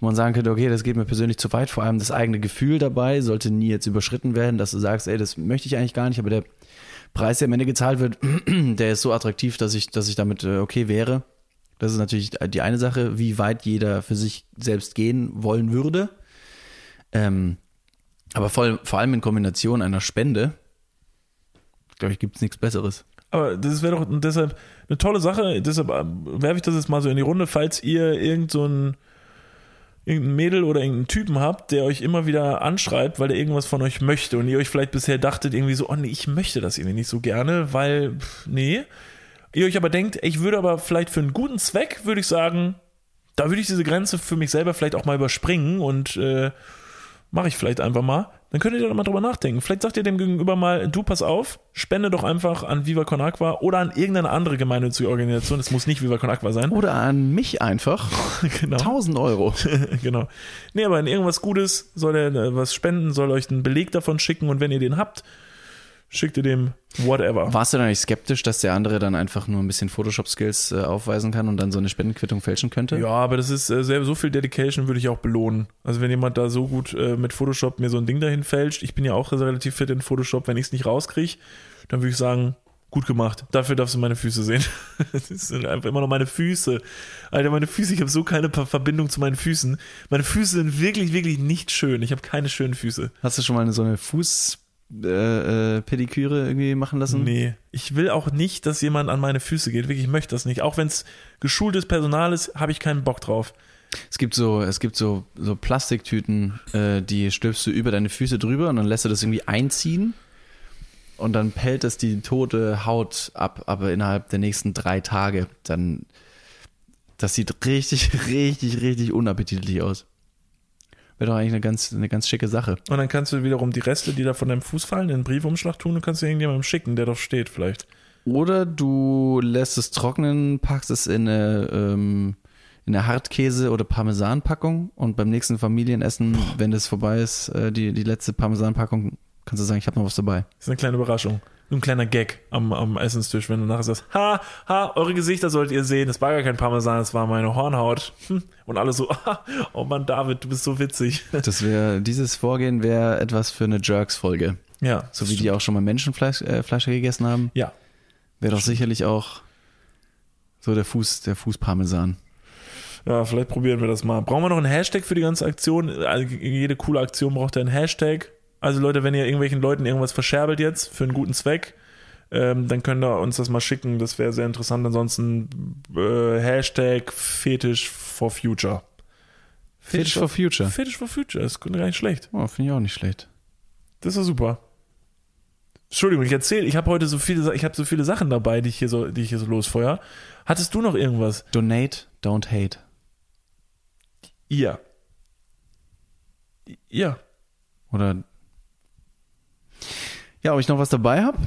wo man sagen könnte, okay, das geht mir persönlich zu weit. Vor allem das eigene Gefühl dabei sollte nie jetzt überschritten werden, dass du sagst, ey, das möchte ich eigentlich gar nicht, aber der Preis, der am Ende gezahlt wird, der ist so attraktiv, dass ich, dass ich damit äh, okay wäre. Das ist natürlich die eine Sache, wie weit jeder für sich selbst gehen wollen würde. Ähm, aber vor, vor allem in Kombination einer Spende, glaube ich, gibt es nichts Besseres. Aber das wäre doch deshalb eine tolle Sache. Deshalb äh, werfe ich das jetzt mal so in die Runde, falls ihr irgend so ein irgendein Mädel oder irgendeinen Typen habt, der euch immer wieder anschreibt, weil er irgendwas von euch möchte und ihr euch vielleicht bisher dachtet irgendwie so, oh nee, ich möchte das irgendwie nicht so gerne, weil, pff, nee. Ihr euch aber denkt, ich würde aber vielleicht für einen guten Zweck, würde ich sagen, da würde ich diese Grenze für mich selber vielleicht auch mal überspringen und äh, mache ich vielleicht einfach mal. Dann könnt ihr da mal drüber nachdenken. Vielleicht sagt ihr dem Gegenüber mal, du pass auf, spende doch einfach an Viva Con Aqua oder an irgendeine andere gemeinnützige Organisation. Es muss nicht Viva Con Aqua sein. Oder an mich einfach. genau. 1000 Euro. genau. Nee, aber in irgendwas Gutes soll er äh, was spenden, soll euch einen Beleg davon schicken und wenn ihr den habt, schickt ihr dem whatever. Warst du da nicht skeptisch, dass der andere dann einfach nur ein bisschen Photoshop-Skills äh, aufweisen kann und dann so eine Spendenquittung fälschen könnte? Ja, aber das ist äh, sehr, so viel Dedication würde ich auch belohnen. Also wenn jemand da so gut äh, mit Photoshop mir so ein Ding dahin fälscht, ich bin ja auch relativ fit in Photoshop, wenn ich es nicht rauskriege, dann würde ich sagen, gut gemacht. Dafür darfst du meine Füße sehen. das sind einfach immer noch meine Füße. Alter, meine Füße, ich habe so keine Verbindung zu meinen Füßen. Meine Füße sind wirklich, wirklich nicht schön. Ich habe keine schönen Füße. Hast du schon mal so eine Fuß äh, äh, Pediküre irgendwie machen lassen? Nee, ich will auch nicht, dass jemand an meine Füße geht. Wirklich, ich möchte das nicht. Auch wenn es geschultes Personal ist, habe ich keinen Bock drauf. Es gibt so, es gibt so, so Plastiktüten, äh, die stülpst du über deine Füße drüber und dann lässt du das irgendwie einziehen und dann pellt es die tote Haut ab, aber innerhalb der nächsten drei Tage. Dann, das sieht richtig, richtig, richtig unappetitlich aus. Wäre doch eigentlich eine ganz, eine ganz schicke Sache. Und dann kannst du wiederum die Reste, die da von deinem Fuß fallen, in einen Briefumschlag tun und kannst du irgendjemandem schicken, der doch steht vielleicht. Oder du lässt es trocknen, packst es in eine, ähm, in eine Hartkäse- oder Parmesanpackung und beim nächsten Familienessen, Boah. wenn das vorbei ist, äh, die, die letzte Parmesanpackung, kannst du sagen, ich habe noch was dabei. Das ist eine kleine Überraschung ein kleiner Gag am, am Essenstisch, wenn du nachher sagst, ha, ha, eure Gesichter solltet ihr sehen, das war gar kein Parmesan, das war meine Hornhaut. Hm. Und alle so, oh Mann, David, du bist so witzig. Das wäre, dieses Vorgehen wäre etwas für eine Jerks-Folge. Ja. So wie stimmt. die auch schon mal Menschenfleisch äh, gegessen haben. Ja. Wäre doch sicherlich auch so der Fuß, der Fußparmesan. Ja, vielleicht probieren wir das mal. Brauchen wir noch einen Hashtag für die ganze Aktion? Also jede coole Aktion braucht ja einen Hashtag. Also Leute, wenn ihr irgendwelchen Leuten irgendwas verscherbelt jetzt für einen guten Zweck, ähm, dann könnt ihr uns das mal schicken. Das wäre sehr interessant. Ansonsten äh, Hashtag Fetisch for Future. Fetisch, for Future. Fetisch for Future, ist gar nicht schlecht. Oh, finde ich auch nicht schlecht. Das ist super. Entschuldigung, ich erzähle, ich habe heute so viele, ich habe so viele Sachen dabei, die ich hier so, die ich hier so losfeuer. Hattest du noch irgendwas? Donate, don't hate. Ja. Ja. Oder ja, ob ich noch was dabei habe?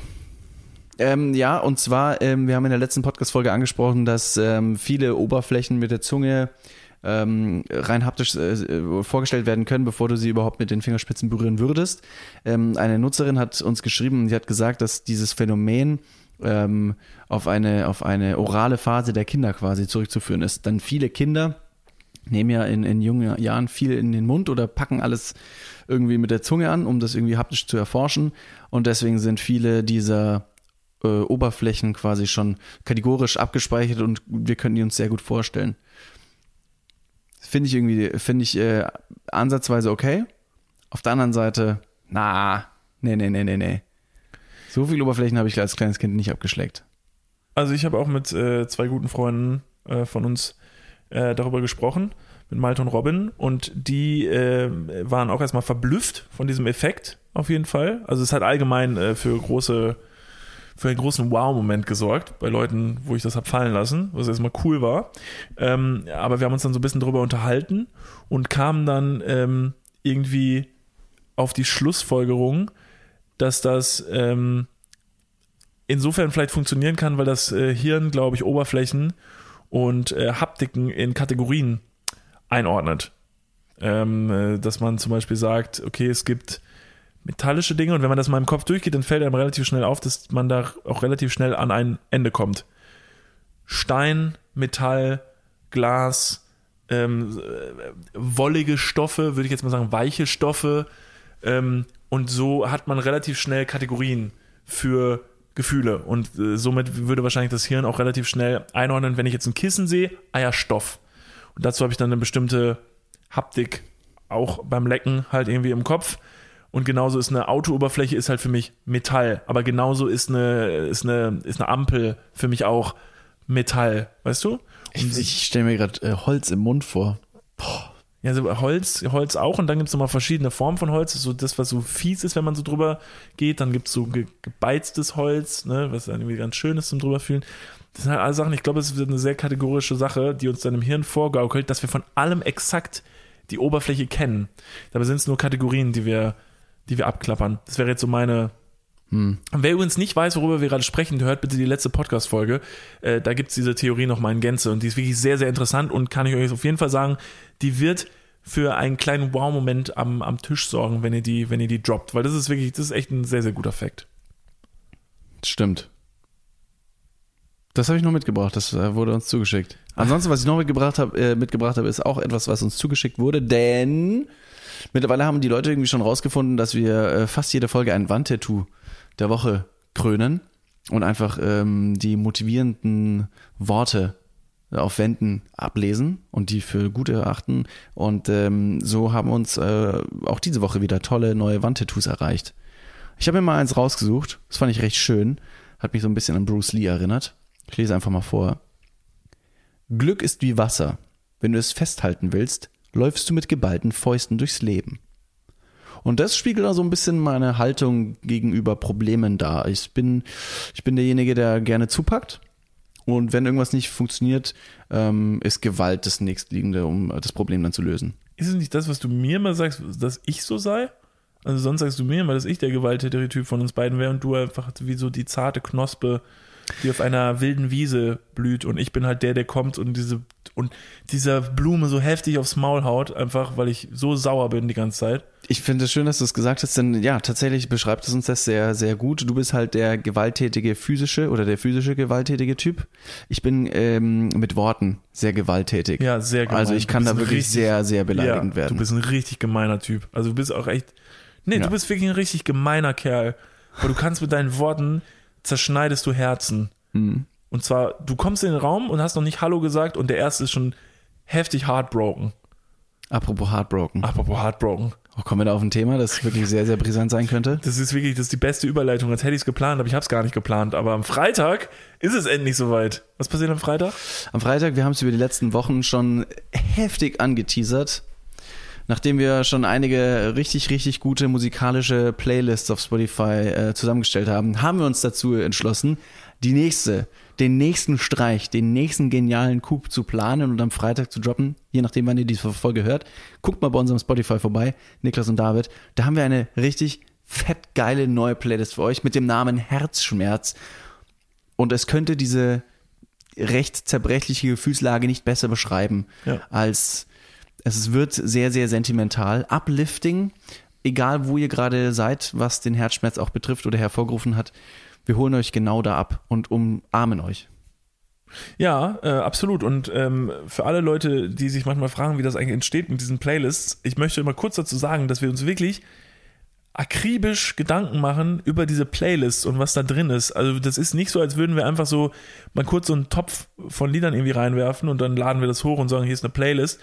Ähm, ja, und zwar, ähm, wir haben in der letzten Podcast-Folge angesprochen, dass ähm, viele Oberflächen mit der Zunge ähm, rein haptisch äh, vorgestellt werden können, bevor du sie überhaupt mit den Fingerspitzen berühren würdest. Ähm, eine Nutzerin hat uns geschrieben, sie hat gesagt, dass dieses Phänomen ähm, auf, eine, auf eine orale Phase der Kinder quasi zurückzuführen ist. Dann viele Kinder nehmen ja in, in jungen Jahren viel in den Mund oder packen alles irgendwie mit der Zunge an, um das irgendwie haptisch zu erforschen. Und deswegen sind viele dieser äh, Oberflächen quasi schon kategorisch abgespeichert und wir können die uns sehr gut vorstellen. Finde ich irgendwie, finde ich äh, ansatzweise okay. Auf der anderen Seite, na, nee, nee, nee, nee, nee. So viele Oberflächen habe ich als kleines Kind nicht abgeschleckt. Also ich habe auch mit äh, zwei guten Freunden äh, von uns äh, darüber gesprochen mit Malte und Robin und die äh, waren auch erstmal verblüfft von diesem Effekt auf jeden Fall. Also es hat allgemein äh, für große für einen großen Wow-Moment gesorgt bei Leuten, wo ich das habe fallen lassen, was erstmal cool war. Ähm, aber wir haben uns dann so ein bisschen drüber unterhalten und kamen dann ähm, irgendwie auf die Schlussfolgerung, dass das ähm, insofern vielleicht funktionieren kann, weil das äh, Hirn, glaube ich, Oberflächen und äh, Haptiken in Kategorien einordnet. Ähm, äh, dass man zum Beispiel sagt, okay, es gibt metallische Dinge und wenn man das mal im Kopf durchgeht, dann fällt einem relativ schnell auf, dass man da auch relativ schnell an ein Ende kommt. Stein, Metall, Glas, ähm, äh, wollige Stoffe, würde ich jetzt mal sagen, weiche Stoffe. Ähm, und so hat man relativ schnell Kategorien für Gefühle und äh, somit würde wahrscheinlich das Hirn auch relativ schnell einordnen, wenn ich jetzt ein Kissen sehe, ah ja, Stoff. Und dazu habe ich dann eine bestimmte Haptik auch beim Lecken halt irgendwie im Kopf. Und genauso ist eine Autooberfläche ist halt für mich Metall. Aber genauso ist eine, ist eine, ist eine Ampel für mich auch Metall. Weißt du? Ich, ich stelle mir gerade äh, Holz im Mund vor. Boah. Ja, so Holz, Holz auch und dann gibt es nochmal verschiedene Formen von Holz. So das, was so fies ist, wenn man so drüber geht. Dann gibt es so ge gebeiztes Holz, ne, was dann irgendwie ganz schön ist zum drüber fühlen. Das sind halt alle Sachen, ich glaube, es wird eine sehr kategorische Sache, die uns dann im Hirn vorgaukelt, dass wir von allem exakt die Oberfläche kennen. Dabei sind es nur Kategorien, die wir, die wir abklappern. Das wäre jetzt so meine, hm. Wer übrigens nicht weiß, worüber wir gerade sprechen, hört bitte die letzte Podcast-Folge. Äh, da gibt es diese Theorie nochmal in Gänze und die ist wirklich sehr, sehr interessant und kann ich euch auf jeden Fall sagen, die wird für einen kleinen Wow-Moment am, am Tisch sorgen, wenn ihr die, wenn ihr die droppt, weil das ist wirklich, das ist echt ein sehr, sehr guter Fakt. Stimmt. Das habe ich noch mitgebracht, das äh, wurde uns zugeschickt. Ansonsten, was ich noch mitgebracht habe, äh, mitgebracht habe, ist auch etwas, was uns zugeschickt wurde, denn mittlerweile haben die Leute irgendwie schon rausgefunden, dass wir äh, fast jede Folge ein Wandtattoo der Woche krönen und einfach ähm, die motivierenden Worte auf Wänden ablesen und die für gut erachten. Und ähm, so haben uns äh, auch diese Woche wieder tolle neue Wandtattoos erreicht. Ich habe mir mal eins rausgesucht, das fand ich recht schön, hat mich so ein bisschen an Bruce Lee erinnert. Ich lese einfach mal vor. Glück ist wie Wasser. Wenn du es festhalten willst, läufst du mit geballten Fäusten durchs Leben. Und das spiegelt also ein bisschen meine Haltung gegenüber Problemen dar. Ich bin, ich bin derjenige, der gerne zupackt. Und wenn irgendwas nicht funktioniert, ähm, ist Gewalt das nächstliegende, um das Problem dann zu lösen. Ist es nicht das, was du mir immer sagst, dass ich so sei? Also sonst sagst du mir immer, dass ich der gewalttätige Typ von uns beiden wäre und du einfach wie so die zarte Knospe die auf einer wilden Wiese blüht und ich bin halt der, der kommt und diese und dieser Blume so heftig aufs Maul haut, einfach weil ich so sauer bin die ganze Zeit. Ich finde es schön, dass du es gesagt hast, denn ja, tatsächlich beschreibt es uns das sehr, sehr gut. Du bist halt der gewalttätige physische oder der physische gewalttätige Typ. Ich bin ähm, mit Worten sehr gewalttätig. Ja, sehr gemein. Also ich kann da wirklich richtig, sehr, sehr beleidigend ja, werden. Du bist ein richtig gemeiner Typ. Also du bist auch echt. Nee, ja. du bist wirklich ein richtig gemeiner Kerl. Aber du kannst mit deinen Worten zerschneidest du Herzen. Mhm. Und zwar, du kommst in den Raum und hast noch nicht Hallo gesagt und der erste ist schon heftig heartbroken. Apropos heartbroken. Apropos heartbroken. Oh, kommen wir da auf ein Thema, das wirklich sehr, sehr brisant sein könnte? Das ist wirklich, das ist die beste Überleitung, als hätte ich es geplant, aber ich habe es gar nicht geplant. Aber am Freitag ist es endlich soweit. Was passiert am Freitag? Am Freitag, wir haben es über die letzten Wochen schon heftig angeteasert nachdem wir schon einige richtig, richtig gute musikalische Playlists auf Spotify äh, zusammengestellt haben, haben wir uns dazu entschlossen, die nächste, den nächsten Streich, den nächsten genialen Coup zu planen und am Freitag zu droppen, je nachdem, wann ihr diese Folge hört. Guckt mal bei unserem Spotify vorbei, Niklas und David. Da haben wir eine richtig fett geile neue Playlist für euch mit dem Namen Herzschmerz. Und es könnte diese recht zerbrechliche Gefühlslage nicht besser beschreiben ja. als es wird sehr, sehr sentimental. Uplifting, egal wo ihr gerade seid, was den Herzschmerz auch betrifft oder hervorgerufen hat. Wir holen euch genau da ab und umarmen euch. Ja, äh, absolut. Und ähm, für alle Leute, die sich manchmal fragen, wie das eigentlich entsteht mit diesen Playlists, ich möchte immer kurz dazu sagen, dass wir uns wirklich akribisch Gedanken machen über diese Playlists und was da drin ist. Also das ist nicht so, als würden wir einfach so mal kurz so einen Topf von Liedern irgendwie reinwerfen und dann laden wir das hoch und sagen, hier ist eine Playlist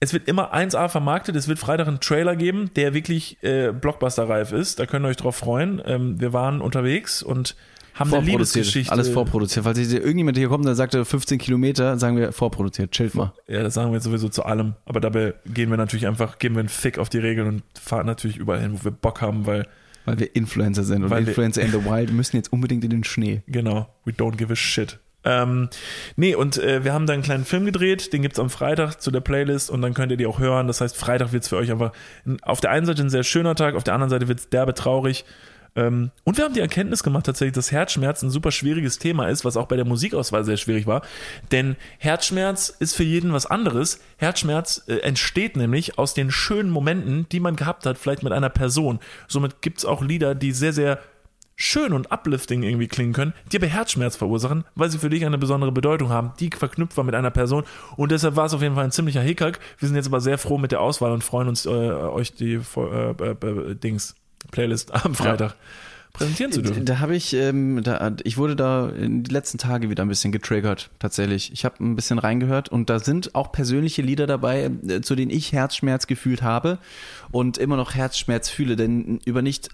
es wird immer 1A vermarktet. Es wird Freitag einen Trailer geben, der wirklich äh, Blockbuster-reif ist. Da könnt ihr euch drauf freuen. Ähm, wir waren unterwegs und haben eine Liebesgeschichte. Alles vorproduziert. Falls irgendjemand hier kommt und sagt 15 Kilometer, sagen wir vorproduziert. Chillt mal. Ja, das sagen wir sowieso zu allem. Aber dabei gehen wir natürlich einfach, geben wir einen Fick auf die Regeln und fahren natürlich überall hin, wo wir Bock haben, weil weil wir Influencer sind und Influencer in the Wild müssen jetzt unbedingt in den Schnee. Genau. We don't give a shit. Ähm, nee, und äh, wir haben da einen kleinen Film gedreht, den gibt's am Freitag zu der Playlist und dann könnt ihr die auch hören. Das heißt, Freitag wird's für euch einfach auf der einen Seite ein sehr schöner Tag, auf der anderen Seite wird's derbe traurig. Ähm, und wir haben die Erkenntnis gemacht tatsächlich, dass Herzschmerz ein super schwieriges Thema ist, was auch bei der Musikauswahl sehr schwierig war. Denn Herzschmerz ist für jeden was anderes. Herzschmerz äh, entsteht nämlich aus den schönen Momenten, die man gehabt hat, vielleicht mit einer Person. Somit gibt's auch Lieder, die sehr, sehr schön und uplifting irgendwie klingen können, die aber Herzschmerz verursachen, weil sie für dich eine besondere Bedeutung haben, die verknüpft war mit einer Person und deshalb war es auf jeden Fall ein ziemlicher Hickhack. Wir sind jetzt aber sehr froh mit der Auswahl und freuen uns, äh, euch die äh, äh, äh, Dings, Playlist am Freitag ja. präsentieren zu dürfen. Da habe ich, ähm, da, ich wurde da in die letzten Tage wieder ein bisschen getriggert, tatsächlich. Ich habe ein bisschen reingehört und da sind auch persönliche Lieder dabei, äh, zu denen ich Herzschmerz gefühlt habe und immer noch Herzschmerz fühle, denn über nicht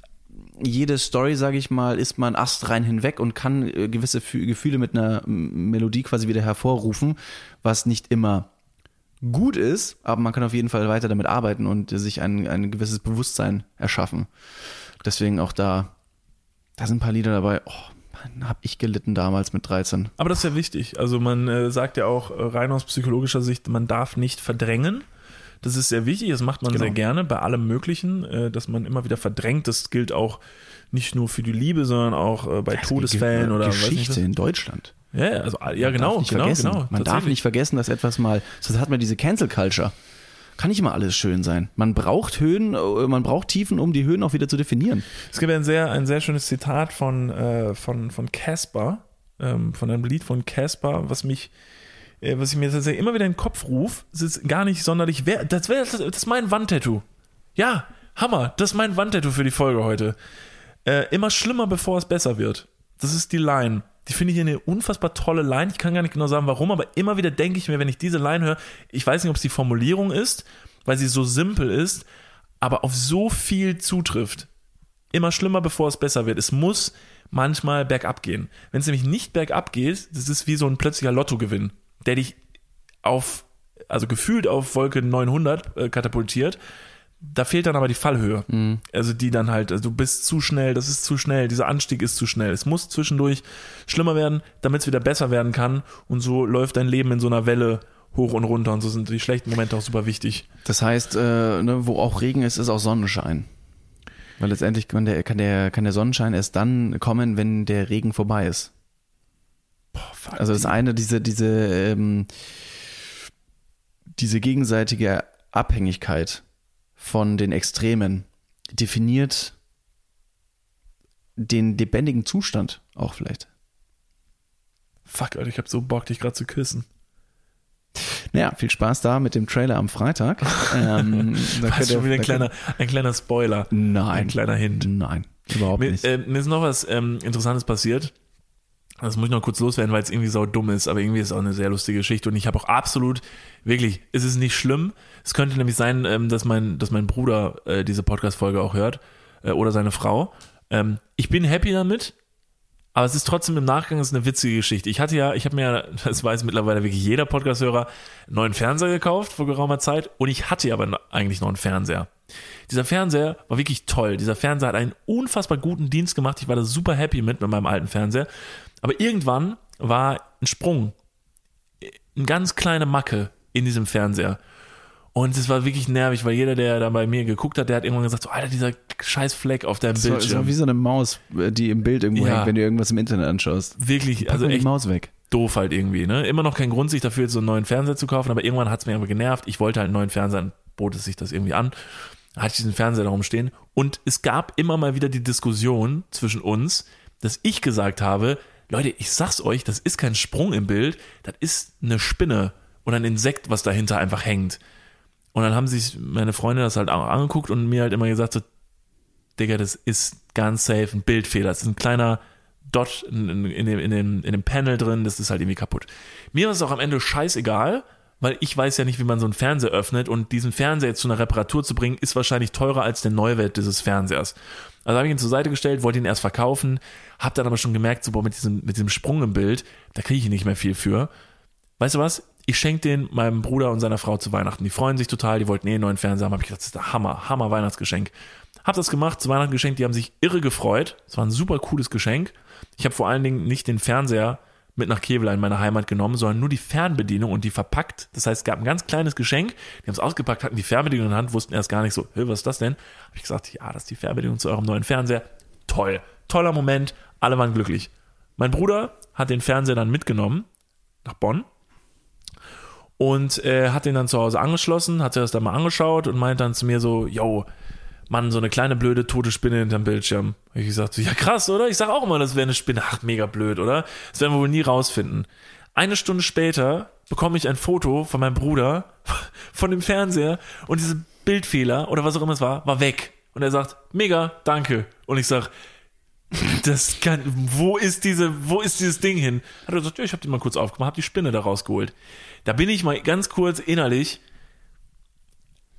jede Story, sage ich mal, ist man astrein hinweg und kann äh, gewisse Fü- Gefühle mit einer Melodie quasi wieder hervorrufen, was nicht immer gut ist, aber man kann auf jeden Fall weiter damit arbeiten und sich ein, ein gewisses Bewusstsein erschaffen. Deswegen auch da, da sind ein paar Lieder dabei, oh, hab ich gelitten damals mit 13. Aber das ist ja wichtig. Also man äh, sagt ja auch äh, rein aus psychologischer Sicht, man darf nicht verdrängen. Das ist sehr wichtig, das macht man Genau. sehr gerne bei allem Möglichen, äh, dass man immer wieder verdrängt. Das gilt auch nicht nur für die Liebe, sondern auch äh, bei Todesfällen Ge- oder Geschichte in Deutschland. Ja, also ja Man genau, genau, vergessen. genau. Man darf nicht vergessen, dass etwas mal, das hat man diese Cancel Culture. Kann nicht immer alles schön sein. Man braucht Höhen, äh, man braucht Tiefen, um die Höhen auch wieder zu definieren. Es gibt ein sehr, ein sehr schönes Zitat von äh, von von Casper, ähm, von einem Lied von Casper, was mich, was ich mir tatsächlich immer wieder in den Kopf rufe. Ist gar nicht sonderlich wer. Das wäre das, das ist mein Wandtattoo. Ja, Hammer. Das ist mein Wandtattoo für die Folge heute. Äh, immer schlimmer, bevor es besser wird. Das ist die Line. Die finde ich eine unfassbar tolle Line. Ich kann gar nicht genau sagen, warum, aber immer wieder denke ich mir, wenn ich diese Line höre, ich weiß nicht, ob es die Formulierung ist, weil sie so simpel ist, aber auf so viel zutrifft immer schlimmer, bevor es besser wird. Es muss manchmal bergab gehen. Wenn es nämlich nicht bergab geht, das ist wie so ein plötzlicher Lottogewinn, der dich auf, also gefühlt auf Wolke 900 äh, katapultiert. Da fehlt dann aber die Fallhöhe. Also die dann halt, also du bist zu schnell, das ist zu schnell, dieser Anstieg ist zu schnell. Es muss zwischendurch schlimmer werden, damit es wieder besser werden kann. Und so läuft dein Leben in so einer Welle hoch und runter. Und so sind die schlechten Momente auch super wichtig. Das heißt, äh, ne, wo auch Regen ist, ist auch Sonnenschein. Weil letztendlich kann der, kann, der, kann der Sonnenschein erst dann kommen, wenn der Regen vorbei ist. Boah, fuck. Also das eine, diese, diese, ähm, diese gegenseitige Abhängigkeit von den Extremen definiert den lebendigen Zustand auch vielleicht. Fuck, Alter, ich hab so Bock, dich gerade zu küssen. Naja, viel Spaß da mit dem Trailer am Freitag. ähm, da Das ist schon wieder ein kleiner, ein kleiner Spoiler. Nein. Ein kleiner Hint. Nein, überhaupt Mir, nicht. äh, mir ist noch was ähm, Interessantes passiert. Das muss ich noch kurz loswerden, weil es irgendwie sau dumm ist, aber irgendwie ist es auch eine sehr lustige Geschichte und ich habe auch absolut, wirklich, es ist nicht schlimm. Es könnte nämlich sein, ähm, dass mein, dass mein Bruder äh, diese Podcast-Folge auch hört äh, oder seine Frau. Ähm, ich bin happy damit, aber es ist trotzdem im Nachgang es ist eine witzige Geschichte. Ich hatte ja, ich habe mir, das weiß mittlerweile wirklich jeder Podcast-Hörer, einen neuen Fernseher gekauft vor geraumer Zeit und ich hatte aber eigentlich noch einen Fernseher. Dieser Fernseher war wirklich toll. Dieser Fernseher hat einen unfassbar guten Dienst gemacht. Ich war da super happy mit, mit meinem alten Fernseher. Aber irgendwann war ein Sprung, eine ganz kleine Macke in diesem Fernseher. Und es war wirklich nervig, weil jeder, der da bei mir geguckt hat, der hat irgendwann gesagt, so, Alter, dieser scheiß Fleck auf deinem Das das war Bildschirm. wie so eine Maus, äh, die im Bild irgendwo Ja. hängt, wenn du irgendwas im Internet anschaust. wirklich, also mal die echt Maus weg. doof halt irgendwie. Ne? Immer noch kein Grund, sich dafür jetzt so einen neuen Fernseher zu kaufen, aber irgendwann hat es mir aber genervt. Ich wollte halt einen neuen Fernseher, dann bot es sich das irgendwie an. Hatte ich diesen Fernseher da rumstehen. Und es gab immer mal wieder die Diskussion zwischen uns, dass ich gesagt habe, Leute, ich sag's euch, das ist kein Sprung im Bild, das ist eine Spinne oder ein Insekt, was dahinter einfach hängt. Und dann haben sich meine Freunde das halt auch angeguckt und mir halt immer gesagt, so, Digga, das ist ganz safe ein Bildfehler. Das ist ein kleiner Dot in, in, in, dem, in, dem, in dem Panel drin, das ist halt irgendwie kaputt. Mir ist es auch am Ende scheißegal, weil ich weiß ja nicht, wie man so einen Fernseher öffnet und diesen Fernseher jetzt zu einer Reparatur zu bringen, ist wahrscheinlich teurer als der Neuwert dieses Fernsehers. Also habe ich ihn zur Seite gestellt, wollte ihn erst verkaufen, habe dann aber schon gemerkt, so boah, mit diesem, mit diesem Sprung im Bild, da kriege ich nicht mehr viel für. Weißt du was? Ich schenke den meinem Bruder und seiner Frau zu Weihnachten. Die freuen sich total, die wollten eh einen neuen Fernseher haben. Hab ich gedacht, das ist der Hammer, Hammer Weihnachtsgeschenk. Hab das gemacht, zu Weihnachten geschenkt, die haben sich irre gefreut. Es war ein super cooles Geschenk. Ich habe vor allen Dingen nicht den Fernseher mit nach Kevela in meine Heimat genommen, sondern nur die Fernbedienung und die verpackt. Das heißt, es gab ein ganz kleines Geschenk, die haben es ausgepackt, hatten die Fernbedienung in der Hand, wussten erst gar nicht so, was ist das denn? Habe ich gesagt, ja, das ist die Fernbedienung zu eurem neuen Fernseher. Toll, toller Moment, alle waren glücklich. Mein Bruder hat den Fernseher dann mitgenommen nach Bonn und äh, hat den dann zu Hause angeschlossen, hat sich das dann mal angeschaut und meint dann zu mir so, yo, Mann, so eine kleine blöde tote Spinne hinterm Bildschirm. Ich gesagt, so, ja krass, oder? Ich sag auch immer, das wäre eine Spinne. Ach, mega blöd, oder? Das werden wir wohl nie rausfinden. Eine Stunde später bekomme ich ein Foto von meinem Bruder von dem Fernseher und diese Bildfehler oder was auch immer es war, war weg. Und er sagt, mega, danke. Und ich sag, Das kann, wo ist diese, wo ist dieses Ding hin? Hat er gesagt, ja, ich habe die mal kurz aufgemacht, habe die Spinne da rausgeholt. Da bin ich mal ganz kurz innerlich,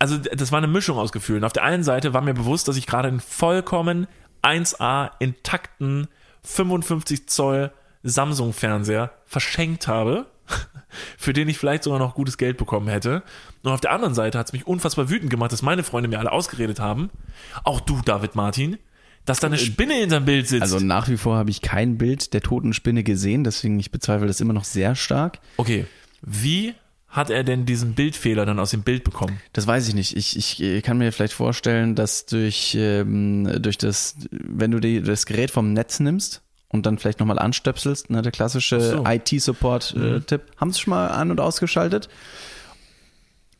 also das war eine Mischung aus Gefühlen. Auf der einen Seite war mir bewusst, dass ich gerade einen vollkommen 1A intakten 55 Zoll Samsung-Fernseher verschenkt habe, für den ich vielleicht sogar noch gutes Geld bekommen hätte. Und auf der anderen Seite hat es mich unfassbar wütend gemacht, dass meine Freunde mir alle ausgeredet haben, auch du, David Martin, dass da eine Spinne hinterm Bild sitzt. Also nach wie vor habe ich kein Bild der toten Spinne gesehen, deswegen ich bezweifle das immer noch sehr stark. okay, wie hat er denn diesen Bildfehler dann aus dem Bild bekommen? Das weiß ich nicht. Ich, ich äh, kann mir vielleicht vorstellen, dass durch, ähm, durch das, wenn du die, das Gerät vom Netz nimmst und dann vielleicht nochmal anstöpselst, ne, der klassische so. IT-Support-Tipp, haben sie schon mal an- und ausgeschaltet?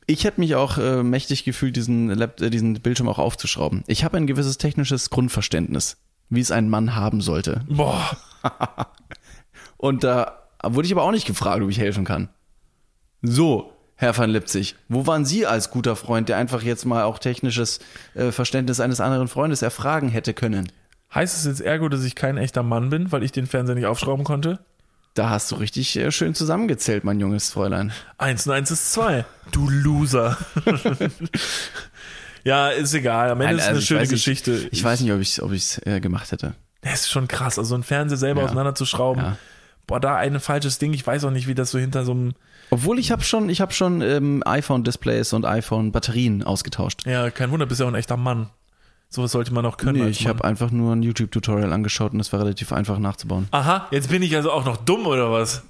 Ich hätte mich auch äh, mächtig gefühlt, diesen, Lap äh, diesen Bildschirm auch aufzuschrauben. Ich habe ein gewisses technisches Grundverständnis, wie es ein Mann haben sollte. Boah, Und da wurde ich aber auch nicht gefragt, ob ich helfen kann. So, Herr van Lipzig, wo waren Sie als guter Freund, der einfach jetzt mal auch technisches äh, Verständnis eines anderen Freundes erfragen hätte können? heißt es jetzt ergo, dass ich kein echter Mann bin, weil ich den Fernseher nicht aufschrauben konnte? Da hast du richtig äh, schön zusammengezählt, mein junges Fräulein. Eins und eins ist zwei. Du Loser. ja, ist egal. Am Ende Nein, ist also eine ich schöne weiß nicht- Geschichte. Ich weiß nicht, ob ich es ob ich's, äh, gemacht hätte. Das ist schon krass. Also ein Fernseher selber Ja. auseinanderzuschrauben. Ja. Boah, da ein falsches Ding. Ich weiß auch nicht, wie das so hinter so einem. Obwohl ich habe schon, ich habe schon ähm, iPhone-Displays und iPhone-Batterien ausgetauscht. Ja, kein Wunder, bist ja auch ein echter Mann. Sowas sollte man auch können. Nee, ich habe einfach nur ein YouTube-Tutorial angeschaut und es war relativ einfach nachzubauen. Aha, jetzt bin ich also auch noch dumm oder was?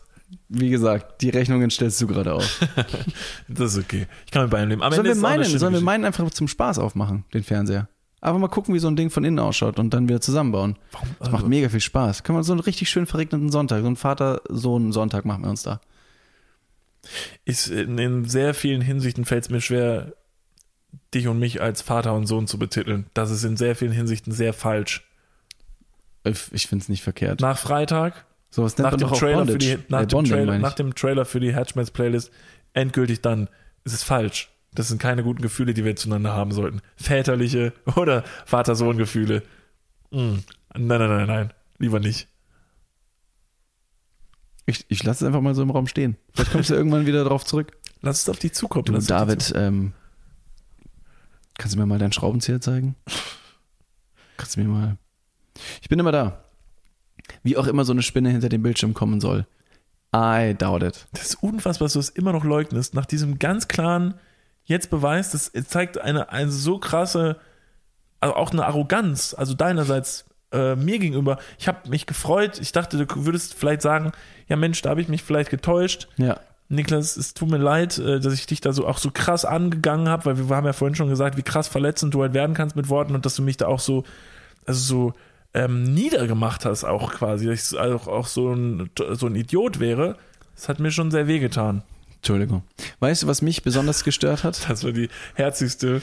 Wie gesagt, die Rechnungen stellst du gerade auf. Das ist okay. Ich kann mit beidem leben. Am Sollen wir meinen, sollen wir meinen einfach zum Spaß aufmachen, den Fernseher? Einfach mal gucken, wie so ein Ding von innen ausschaut und dann wieder zusammenbauen. Warum? Das macht Also, mega viel Spaß. Können wir so einen richtig schön verregneten Sonntag, so einen Vater-Sohn-Sonntag machen wir uns da. Ist in, in sehr vielen Hinsichten fällt es mir schwer, dich und mich als Vater und Sohn zu betiteln. Das ist in sehr vielen Hinsichten sehr falsch. Ich, ich finde es nicht verkehrt. Nach Freitag, so was nach dem, Trailer für die, nach, Äh, dem Bonding, Trailer, nach ich. dem Trailer für die Hatchmans Playlist endgültig dann ist es falsch. Das sind keine guten Gefühle, die wir zueinander haben sollten. Väterliche oder Vater-Sohn-Gefühle. Mm. Nein, nein, nein, nein. Lieber nicht. Ich, ich lasse es einfach mal so im Raum stehen. Vielleicht kommst du irgendwann wieder drauf zurück. Lass es auf dich zukommen. Du, David, ähm, kannst du mir mal deinen Schraubenzieher zeigen? Kannst du mir mal. Ich bin immer da. Wie auch immer so eine Spinne hinter dem Bildschirm kommen soll. I doubt it. Das ist unfassbar, dass du es immer noch leugnest. Nach diesem ganz klaren, jetzt Beweis, das zeigt eine, eine so krasse, also auch eine Arroganz, also deinerseits äh, mir gegenüber. Ich habe mich gefreut. Ich dachte, du würdest vielleicht sagen, ja Mensch, da habe ich mich vielleicht getäuscht. Ja. Niklas, es tut mir leid, äh, dass ich dich da so auch so krass angegangen habe, weil wir haben ja vorhin schon gesagt, wie krass verletzend du halt werden kannst mit Worten und dass du mich da auch so, also so ähm, niedergemacht hast, auch quasi, dass ich auch, auch so, ein, so ein Idiot wäre. Das hat mir schon sehr wehgetan. Entschuldigung. Weißt du, was mich besonders gestört hat? Das war die herzigste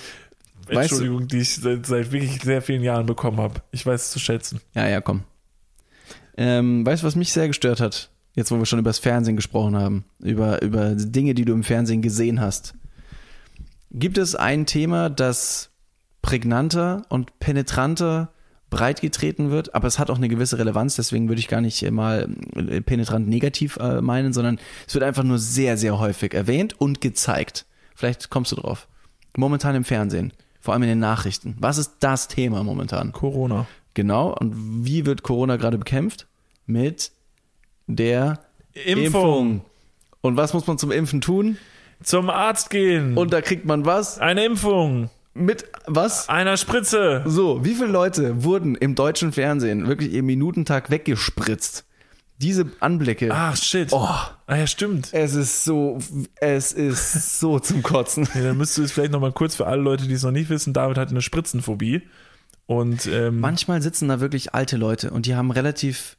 Weißt du- Entschuldigung, die ich seit, seit wirklich sehr vielen Jahren bekommen habe. Ich weiß es zu schätzen. Ja, ja, komm. Ähm, weißt du, was mich sehr gestört hat? Jetzt, wo wir schon über das Fernsehen gesprochen haben, über, über Dinge, die du im Fernsehen gesehen hast. Gibt es ein Thema, das prägnanter und penetranter breitgetreten wird, aber es hat auch eine gewisse Relevanz, deswegen würde ich gar nicht äh, mal äh, penetrant negativ äh, meinen, sondern es wird einfach nur sehr, sehr häufig erwähnt und gezeigt. Vielleicht kommst du drauf. Momentan im Fernsehen, vor allem in den Nachrichten. Was ist das Thema momentan? Corona. Genau. Und wie wird Corona gerade bekämpft? Mit der Impfung. Impfung. Und was muss man zum Impfen tun? Zum Arzt gehen. Und da kriegt man was? eine Impfung. Mit was? Einer Spritze. So, wie viele Leute wurden im deutschen Fernsehen wirklich im Minutentag weggespritzt? Diese Anblicke. Ach, shit. Oh, Ah ja, stimmt. es ist so, es ist so zum Kotzen. Ja, dann müsstest du es vielleicht nochmal kurz für alle Leute, die es noch nicht wissen, David hat eine Spritzenphobie. Und ähm, Manchmal sitzen da wirklich alte Leute und die haben relativ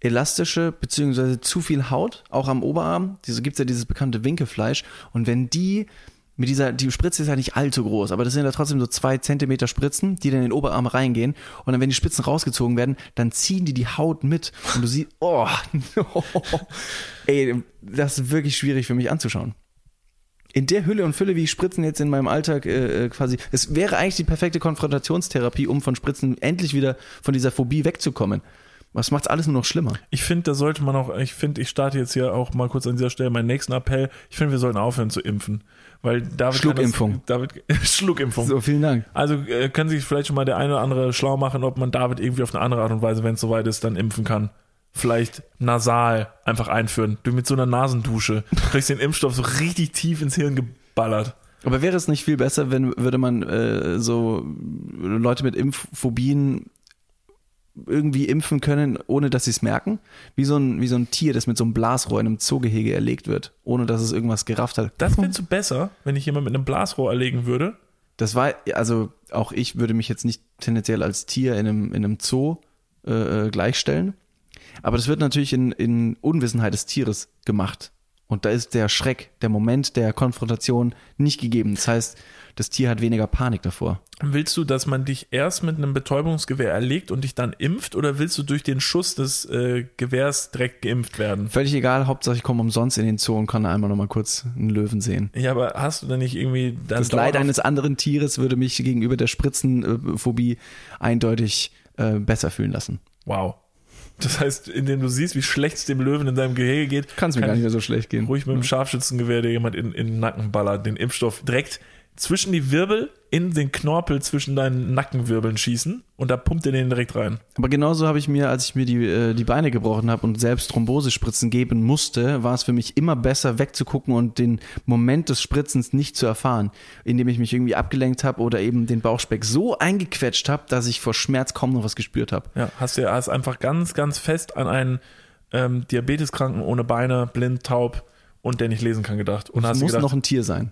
elastische beziehungsweise zu viel Haut, auch am Oberarm. Diese gibt's ja dieses bekannte Winkefleisch. Und wenn die mit dieser, die Spritze ist ja nicht allzu groß, aber das sind ja trotzdem so zwei Zentimeter Spritzen, die dann in den Oberarm reingehen. Und dann, wenn die Spitzen rausgezogen werden, dann ziehen die die Haut mit. Und du siehst, oh, ey, das ist wirklich schwierig für mich anzuschauen. In der Hülle und Fülle, wie ich Spritzen jetzt in meinem Alltag äh, äh, quasi. Es wäre eigentlich die perfekte Konfrontationstherapie, um von Spritzen endlich wieder von dieser Phobie wegzukommen. Was macht's alles nur noch schlimmer? Ich finde, da sollte man auch, ich finde, ich starte jetzt hier auch mal kurz an dieser Stelle meinen nächsten Appell. Ich finde, wir sollten aufhören zu impfen. Weil David Schluckimpfung. Das, David, Schluckimpfung. So, vielen Dank. Also äh, können sich vielleicht schon mal der eine oder andere schlau machen, ob man David irgendwie auf eine andere Art und Weise, wenn es soweit ist, dann impfen kann. Vielleicht nasal einfach einführen. Du mit so einer Nasendusche kriegst den Impfstoff so richtig tief ins Hirn geballert. Aber wäre es nicht viel besser, wenn würde man äh, so Leute mit Impfphobien irgendwie impfen können, ohne dass sie es merken? Wie so, ein, wie so ein Tier, das mit so einem Blasrohr in einem Zoogehege erlegt wird, ohne dass es irgendwas gerafft hat. Das findest du besser, wenn ich jemand mit einem Blasrohr erlegen würde? Das war, also auch ich würde mich jetzt nicht tendenziell als Tier in einem, in einem Zoo äh, äh gleichstellen. Aber das wird natürlich in, in Unwissenheit des Tieres gemacht. Und da ist der Schreck, der Moment der Konfrontation nicht gegeben. Das heißt, das Tier hat weniger Panik davor. Willst du, dass man dich erst mit einem Betäubungsgewehr erlegt und dich dann impft oder willst du durch den Schuss des äh, Gewehrs direkt geimpft werden? Völlig egal, Hauptsache ich komme umsonst in den Zoo und kann einmal nochmal kurz einen Löwen sehen. Ja, aber hast du denn nicht irgendwie dann Das Leid eines anderen Tieres würde mich gegenüber der Spritzenphobie eindeutig äh, besser fühlen lassen. Wow. Das heißt, indem du siehst, wie schlecht es dem Löwen in seinem Gehege geht, kann es mir gar nicht mehr so schlecht gehen. Ruhig mit dem Scharfschützengewehr, der jemand in, in den Nacken ballert, den Impfstoff direkt zwischen die Wirbel in den Knorpel zwischen deinen Nackenwirbeln schießen und da pumpt er den direkt rein. Aber genauso habe ich mir, als ich mir die, äh, die Beine gebrochen habe und selbst Thrombosespritzen geben musste, war es für mich immer besser wegzugucken und den Moment des Spritzens nicht zu erfahren, indem ich mich irgendwie abgelenkt habe oder eben den Bauchspeck so eingequetscht habe, dass ich vor Schmerz kaum noch was gespürt habe. Ja, hast du hast einfach ganz, ganz fest an einen ähm, Diabeteskranken ohne Beine, blind, taub und der nicht lesen kann gedacht. Und es hast muss gedacht, noch ein Tier sein.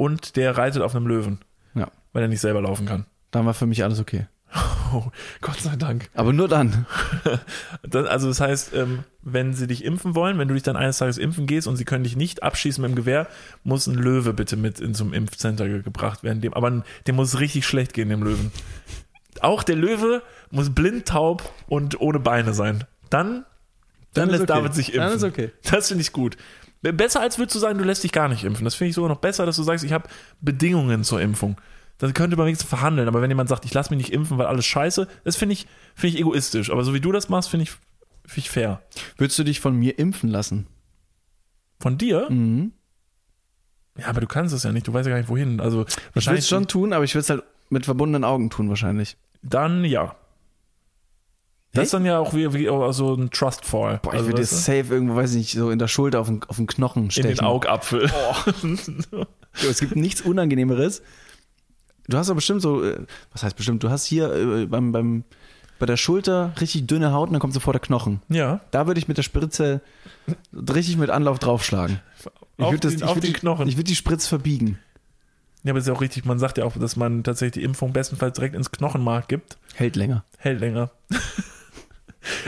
Und der reitet auf einem Löwen. Ja. Weil er nicht selber laufen kann. Dann war für mich alles okay. Oh, Gott sei Dank. Aber nur dann. Das, also das heißt, ähm, wenn sie dich impfen wollen, wenn du dich dann eines Tages impfen gehst und sie können dich nicht abschießen mit dem Gewehr, muss ein Löwe bitte mit in zum Impfcenter ge- gebracht werden. Dem, aber dem muss es richtig schlecht gehen, dem Löwen. Auch der Löwe muss blind, taub und ohne Beine sein. Dann, dann, ist lässt okay. David sich impfen. Dann ist okay. Das finde ich gut. Besser als würdest du sagen, du lässt dich gar nicht impfen. Das finde ich sogar noch besser, dass du sagst, ich habe Bedingungen zur Impfung. Das könnte man wenigstens verhandeln, aber wenn jemand sagt, ich lasse mich nicht impfen, weil alles scheiße, das finde ich, finde ich egoistisch. Aber so wie du das machst, finde ich, finde ich fair. Würdest du dich von mir impfen lassen? Von dir? Mhm. Ja, aber du kannst es ja nicht, du weißt ja gar nicht wohin. Also Ich würde wahrscheinlich es schon tun, aber ich würde es halt mit verbundenen Augen tun wahrscheinlich. Dann ja. Das ist dann ja auch wie, wie so ein Trustfall. Boah, ich also, würde dir safe irgendwo, weiß ich nicht, so in der Schulter auf den, auf den Knochen du, in stechen. den Augapfel. Jo, Es gibt nichts Unangenehmeres. Du hast aber bestimmt so, äh, was heißt bestimmt, du hast hier äh, beim, beim, bei der Schulter richtig dünne Haut und dann kommt sofort der Knochen. ja. Da würde ich mit der Spritze richtig mit Anlauf draufschlagen. Ich Auf würde das- den- ich auf den die- Knochen. Ich würde die Spritze verbiegen. Ja, aber ist ja auch richtig, man sagt ja auch, dass man tatsächlich die Impfung bestenfalls direkt ins Knochenmark gibt. Hält länger. Hält länger.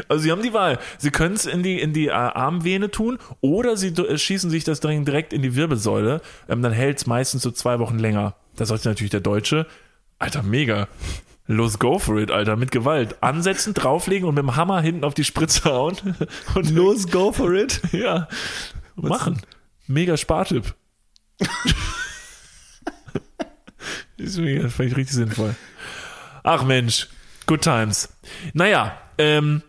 Also sie haben die Wahl. Sie können es in die, in die äh, Armvene tun oder sie äh, schießen sich das Ding direkt in die Wirbelsäule. Ähm, dann hält es meistens so zwei Wochen länger. Da sollte natürlich der Deutsche, Alter, mega. Los, go for it, Alter, mit Gewalt. Ansetzen, drauflegen und mit dem Hammer hinten auf die Spritze hauen. Und Los, go for it. ja, machen. Mega Spartipp. ist mega, fand ich richtig sinnvoll. Ach Mensch, good times. Naja, ähm,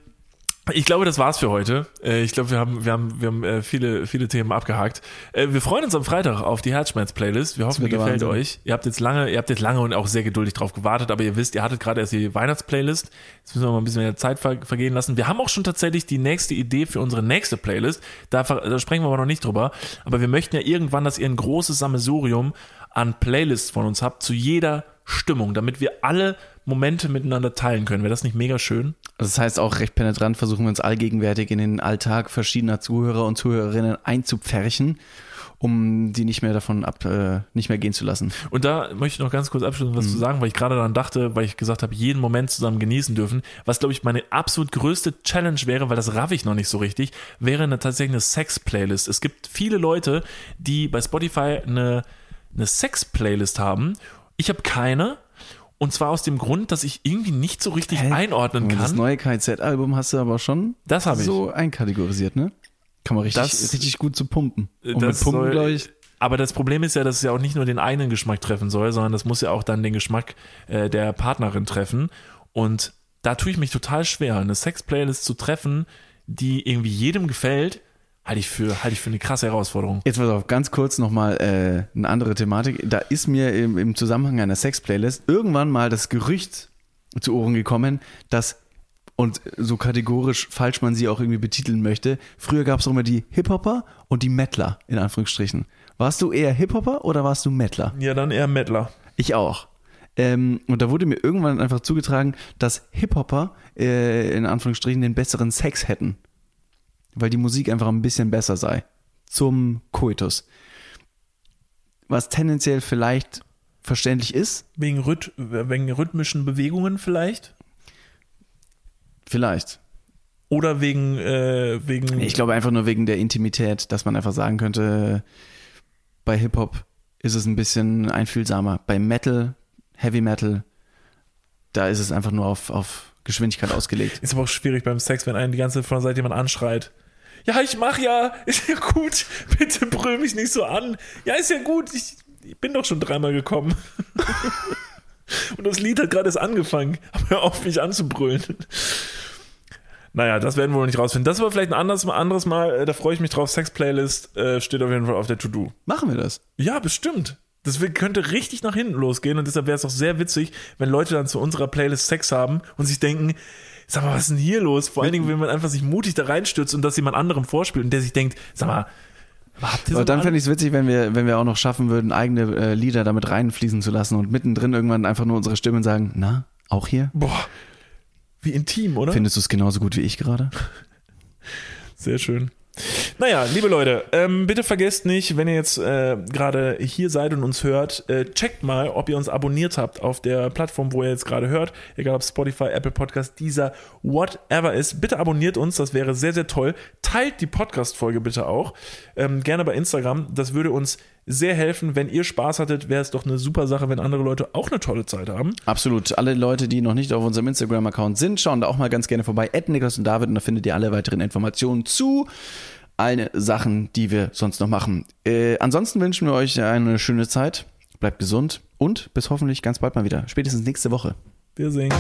ich glaube, das war's für heute. Äh, ich glaube, wir haben, wir haben, wir haben äh, viele, viele Themen abgehakt. Äh, wir freuen uns am Freitag auf die Herzschmerz-Playlist. Wir hoffen, die gefällt Wahnsinn. euch. Ihr habt jetzt lange, ihr habt jetzt lange und auch sehr geduldig drauf gewartet, aber ihr wisst, ihr hattet gerade erst die Weihnachts-Playlist. Jetzt müssen wir mal ein bisschen mehr Zeit ver vergehen lassen. Wir haben auch schon tatsächlich die nächste Idee für unsere nächste Playlist. Da, da sprechen wir aber noch nicht drüber. Aber wir möchten ja irgendwann, dass ihr ein großes Sammelsurium an Playlists von uns habt, zu jeder Stimmung, damit wir alle Momente miteinander teilen können. Wäre das nicht mega schön? Also das heißt auch recht penetrant versuchen wir uns allgegenwärtig in den Alltag verschiedener Zuhörer und Zuhörerinnen einzupferchen, um die nicht mehr davon ab, äh, nicht mehr gehen zu lassen. Und da möchte ich noch ganz kurz abschließend was zu sagen, weil ich gerade daran dachte, weil ich gesagt habe, jeden Moment zusammen genießen dürfen. Was, glaube ich, meine absolut größte Challenge wäre, weil das raff ich noch nicht so richtig, wäre eine, tatsächlich eine Sex-Playlist. Es gibt viele Leute, die bei Spotify eine, eine Sex-Playlist haben. Ich habe keine. Und zwar aus dem Grund, dass ich irgendwie nicht so richtig Hä? einordnen Das kann. neue KZ-Album hast du aber schon Das habe ich. so einkategorisiert, ne? Kann man richtig, Das- richtig gut zu pumpen. Und das mit Pumpen, glaube ich. Aber das Problem ist ja, dass es ja auch nicht nur den eigenen Geschmack treffen soll, sondern das muss ja auch dann den Geschmack äh, der Partnerin treffen. Und da tue ich mich total schwer, eine Sex-Playlist zu treffen, die irgendwie jedem gefällt, halte ich für, halte ich für eine krasse Herausforderung. Jetzt pass auf, ganz kurz nochmal äh, eine andere Thematik. Da ist mir im, im Zusammenhang einer Sex-Playlist irgendwann mal das Gerücht zu Ohren gekommen, dass und so kategorisch falsch man sie auch irgendwie betiteln möchte. Früher gab es auch immer die Hip-Hopper und die Mettler, in Anführungsstrichen. Warst du eher Hip-Hopper oder warst du Mettler? Ja, dann eher Mettler. Ich auch. Ähm, und da wurde mir irgendwann einfach zugetragen, dass Hip-Hopper äh, in Anführungsstrichen den besseren Sex hätten. Weil die Musik einfach ein bisschen besser sei. Zum Koitus. Was tendenziell vielleicht verständlich ist. Wegen, Rhyth wegen rhythmischen Bewegungen vielleicht? Vielleicht. Oder wegen, äh, wegen. Ich glaube einfach nur wegen der Intimität, dass man einfach sagen könnte, bei Hip-Hop ist es ein bisschen einfühlsamer. Bei Metal, Heavy Metal, da ist es einfach nur auf, auf Geschwindigkeit ausgelegt. Ist aber auch schwierig beim Sex, wenn einen die ganze Zeit von der Seite jemand anschreit. Ja, ich mach ja, ist ja gut, bitte brüll mich nicht so an. Ja, ist ja gut, ich, ich bin doch schon dreimal gekommen. Und das Lied hat gerade erst angefangen. Aber hör auf, mich anzubrüllen. Naja, das werden wir wohl nicht rausfinden. Das war vielleicht ein anderes, anderes Mal. Äh, da freue ich mich drauf. Sex-Playlist äh, steht auf jeden Fall auf der To-Do. Machen wir das? Ja, bestimmt. Das könnte richtig nach hinten losgehen und deshalb wäre es auch sehr witzig, wenn Leute dann zu unserer Playlist Sex haben und sich denken, sag mal, was ist denn hier los? Vor allen Dingen, wenn man einfach sich mutig da reinstürzt und das jemand anderem vorspielt und der sich denkt, sag mal, Aber dann fände ich es witzig, wenn wir, wenn wir auch noch schaffen würden, eigene äh, Lieder damit reinfließen zu lassen und mittendrin irgendwann einfach nur unsere Stimmen sagen, na, auch hier? Boah, wie intim, oder? Findest du es genauso gut wie ich gerade? Sehr schön. Naja, liebe Leute, ähm, bitte vergesst nicht, wenn ihr jetzt äh, gerade hier seid und uns hört, äh, checkt mal, ob ihr uns abonniert habt auf der Plattform, wo ihr jetzt gerade hört, egal ob Spotify, Apple Podcast, dieser, whatever ist. Bitte abonniert uns, das wäre sehr, sehr toll. Teilt die Podcast-Folge bitte auch, ähm, gerne bei Instagram, das würde uns sehr helfen. Wenn ihr Spaß hattet, wäre es doch eine super Sache, wenn andere Leute auch eine tolle Zeit haben. Absolut. Alle Leute, die noch nicht auf unserem Instagram-Account sind, schauen da auch mal ganz gerne vorbei. Ed Niklas und David und da findet ihr alle weiteren Informationen zu allen Sachen, die wir sonst noch machen. Äh, ansonsten wünschen wir euch eine schöne Zeit. Bleibt gesund und bis hoffentlich ganz bald mal wieder. Spätestens nächste Woche. Wir sehen.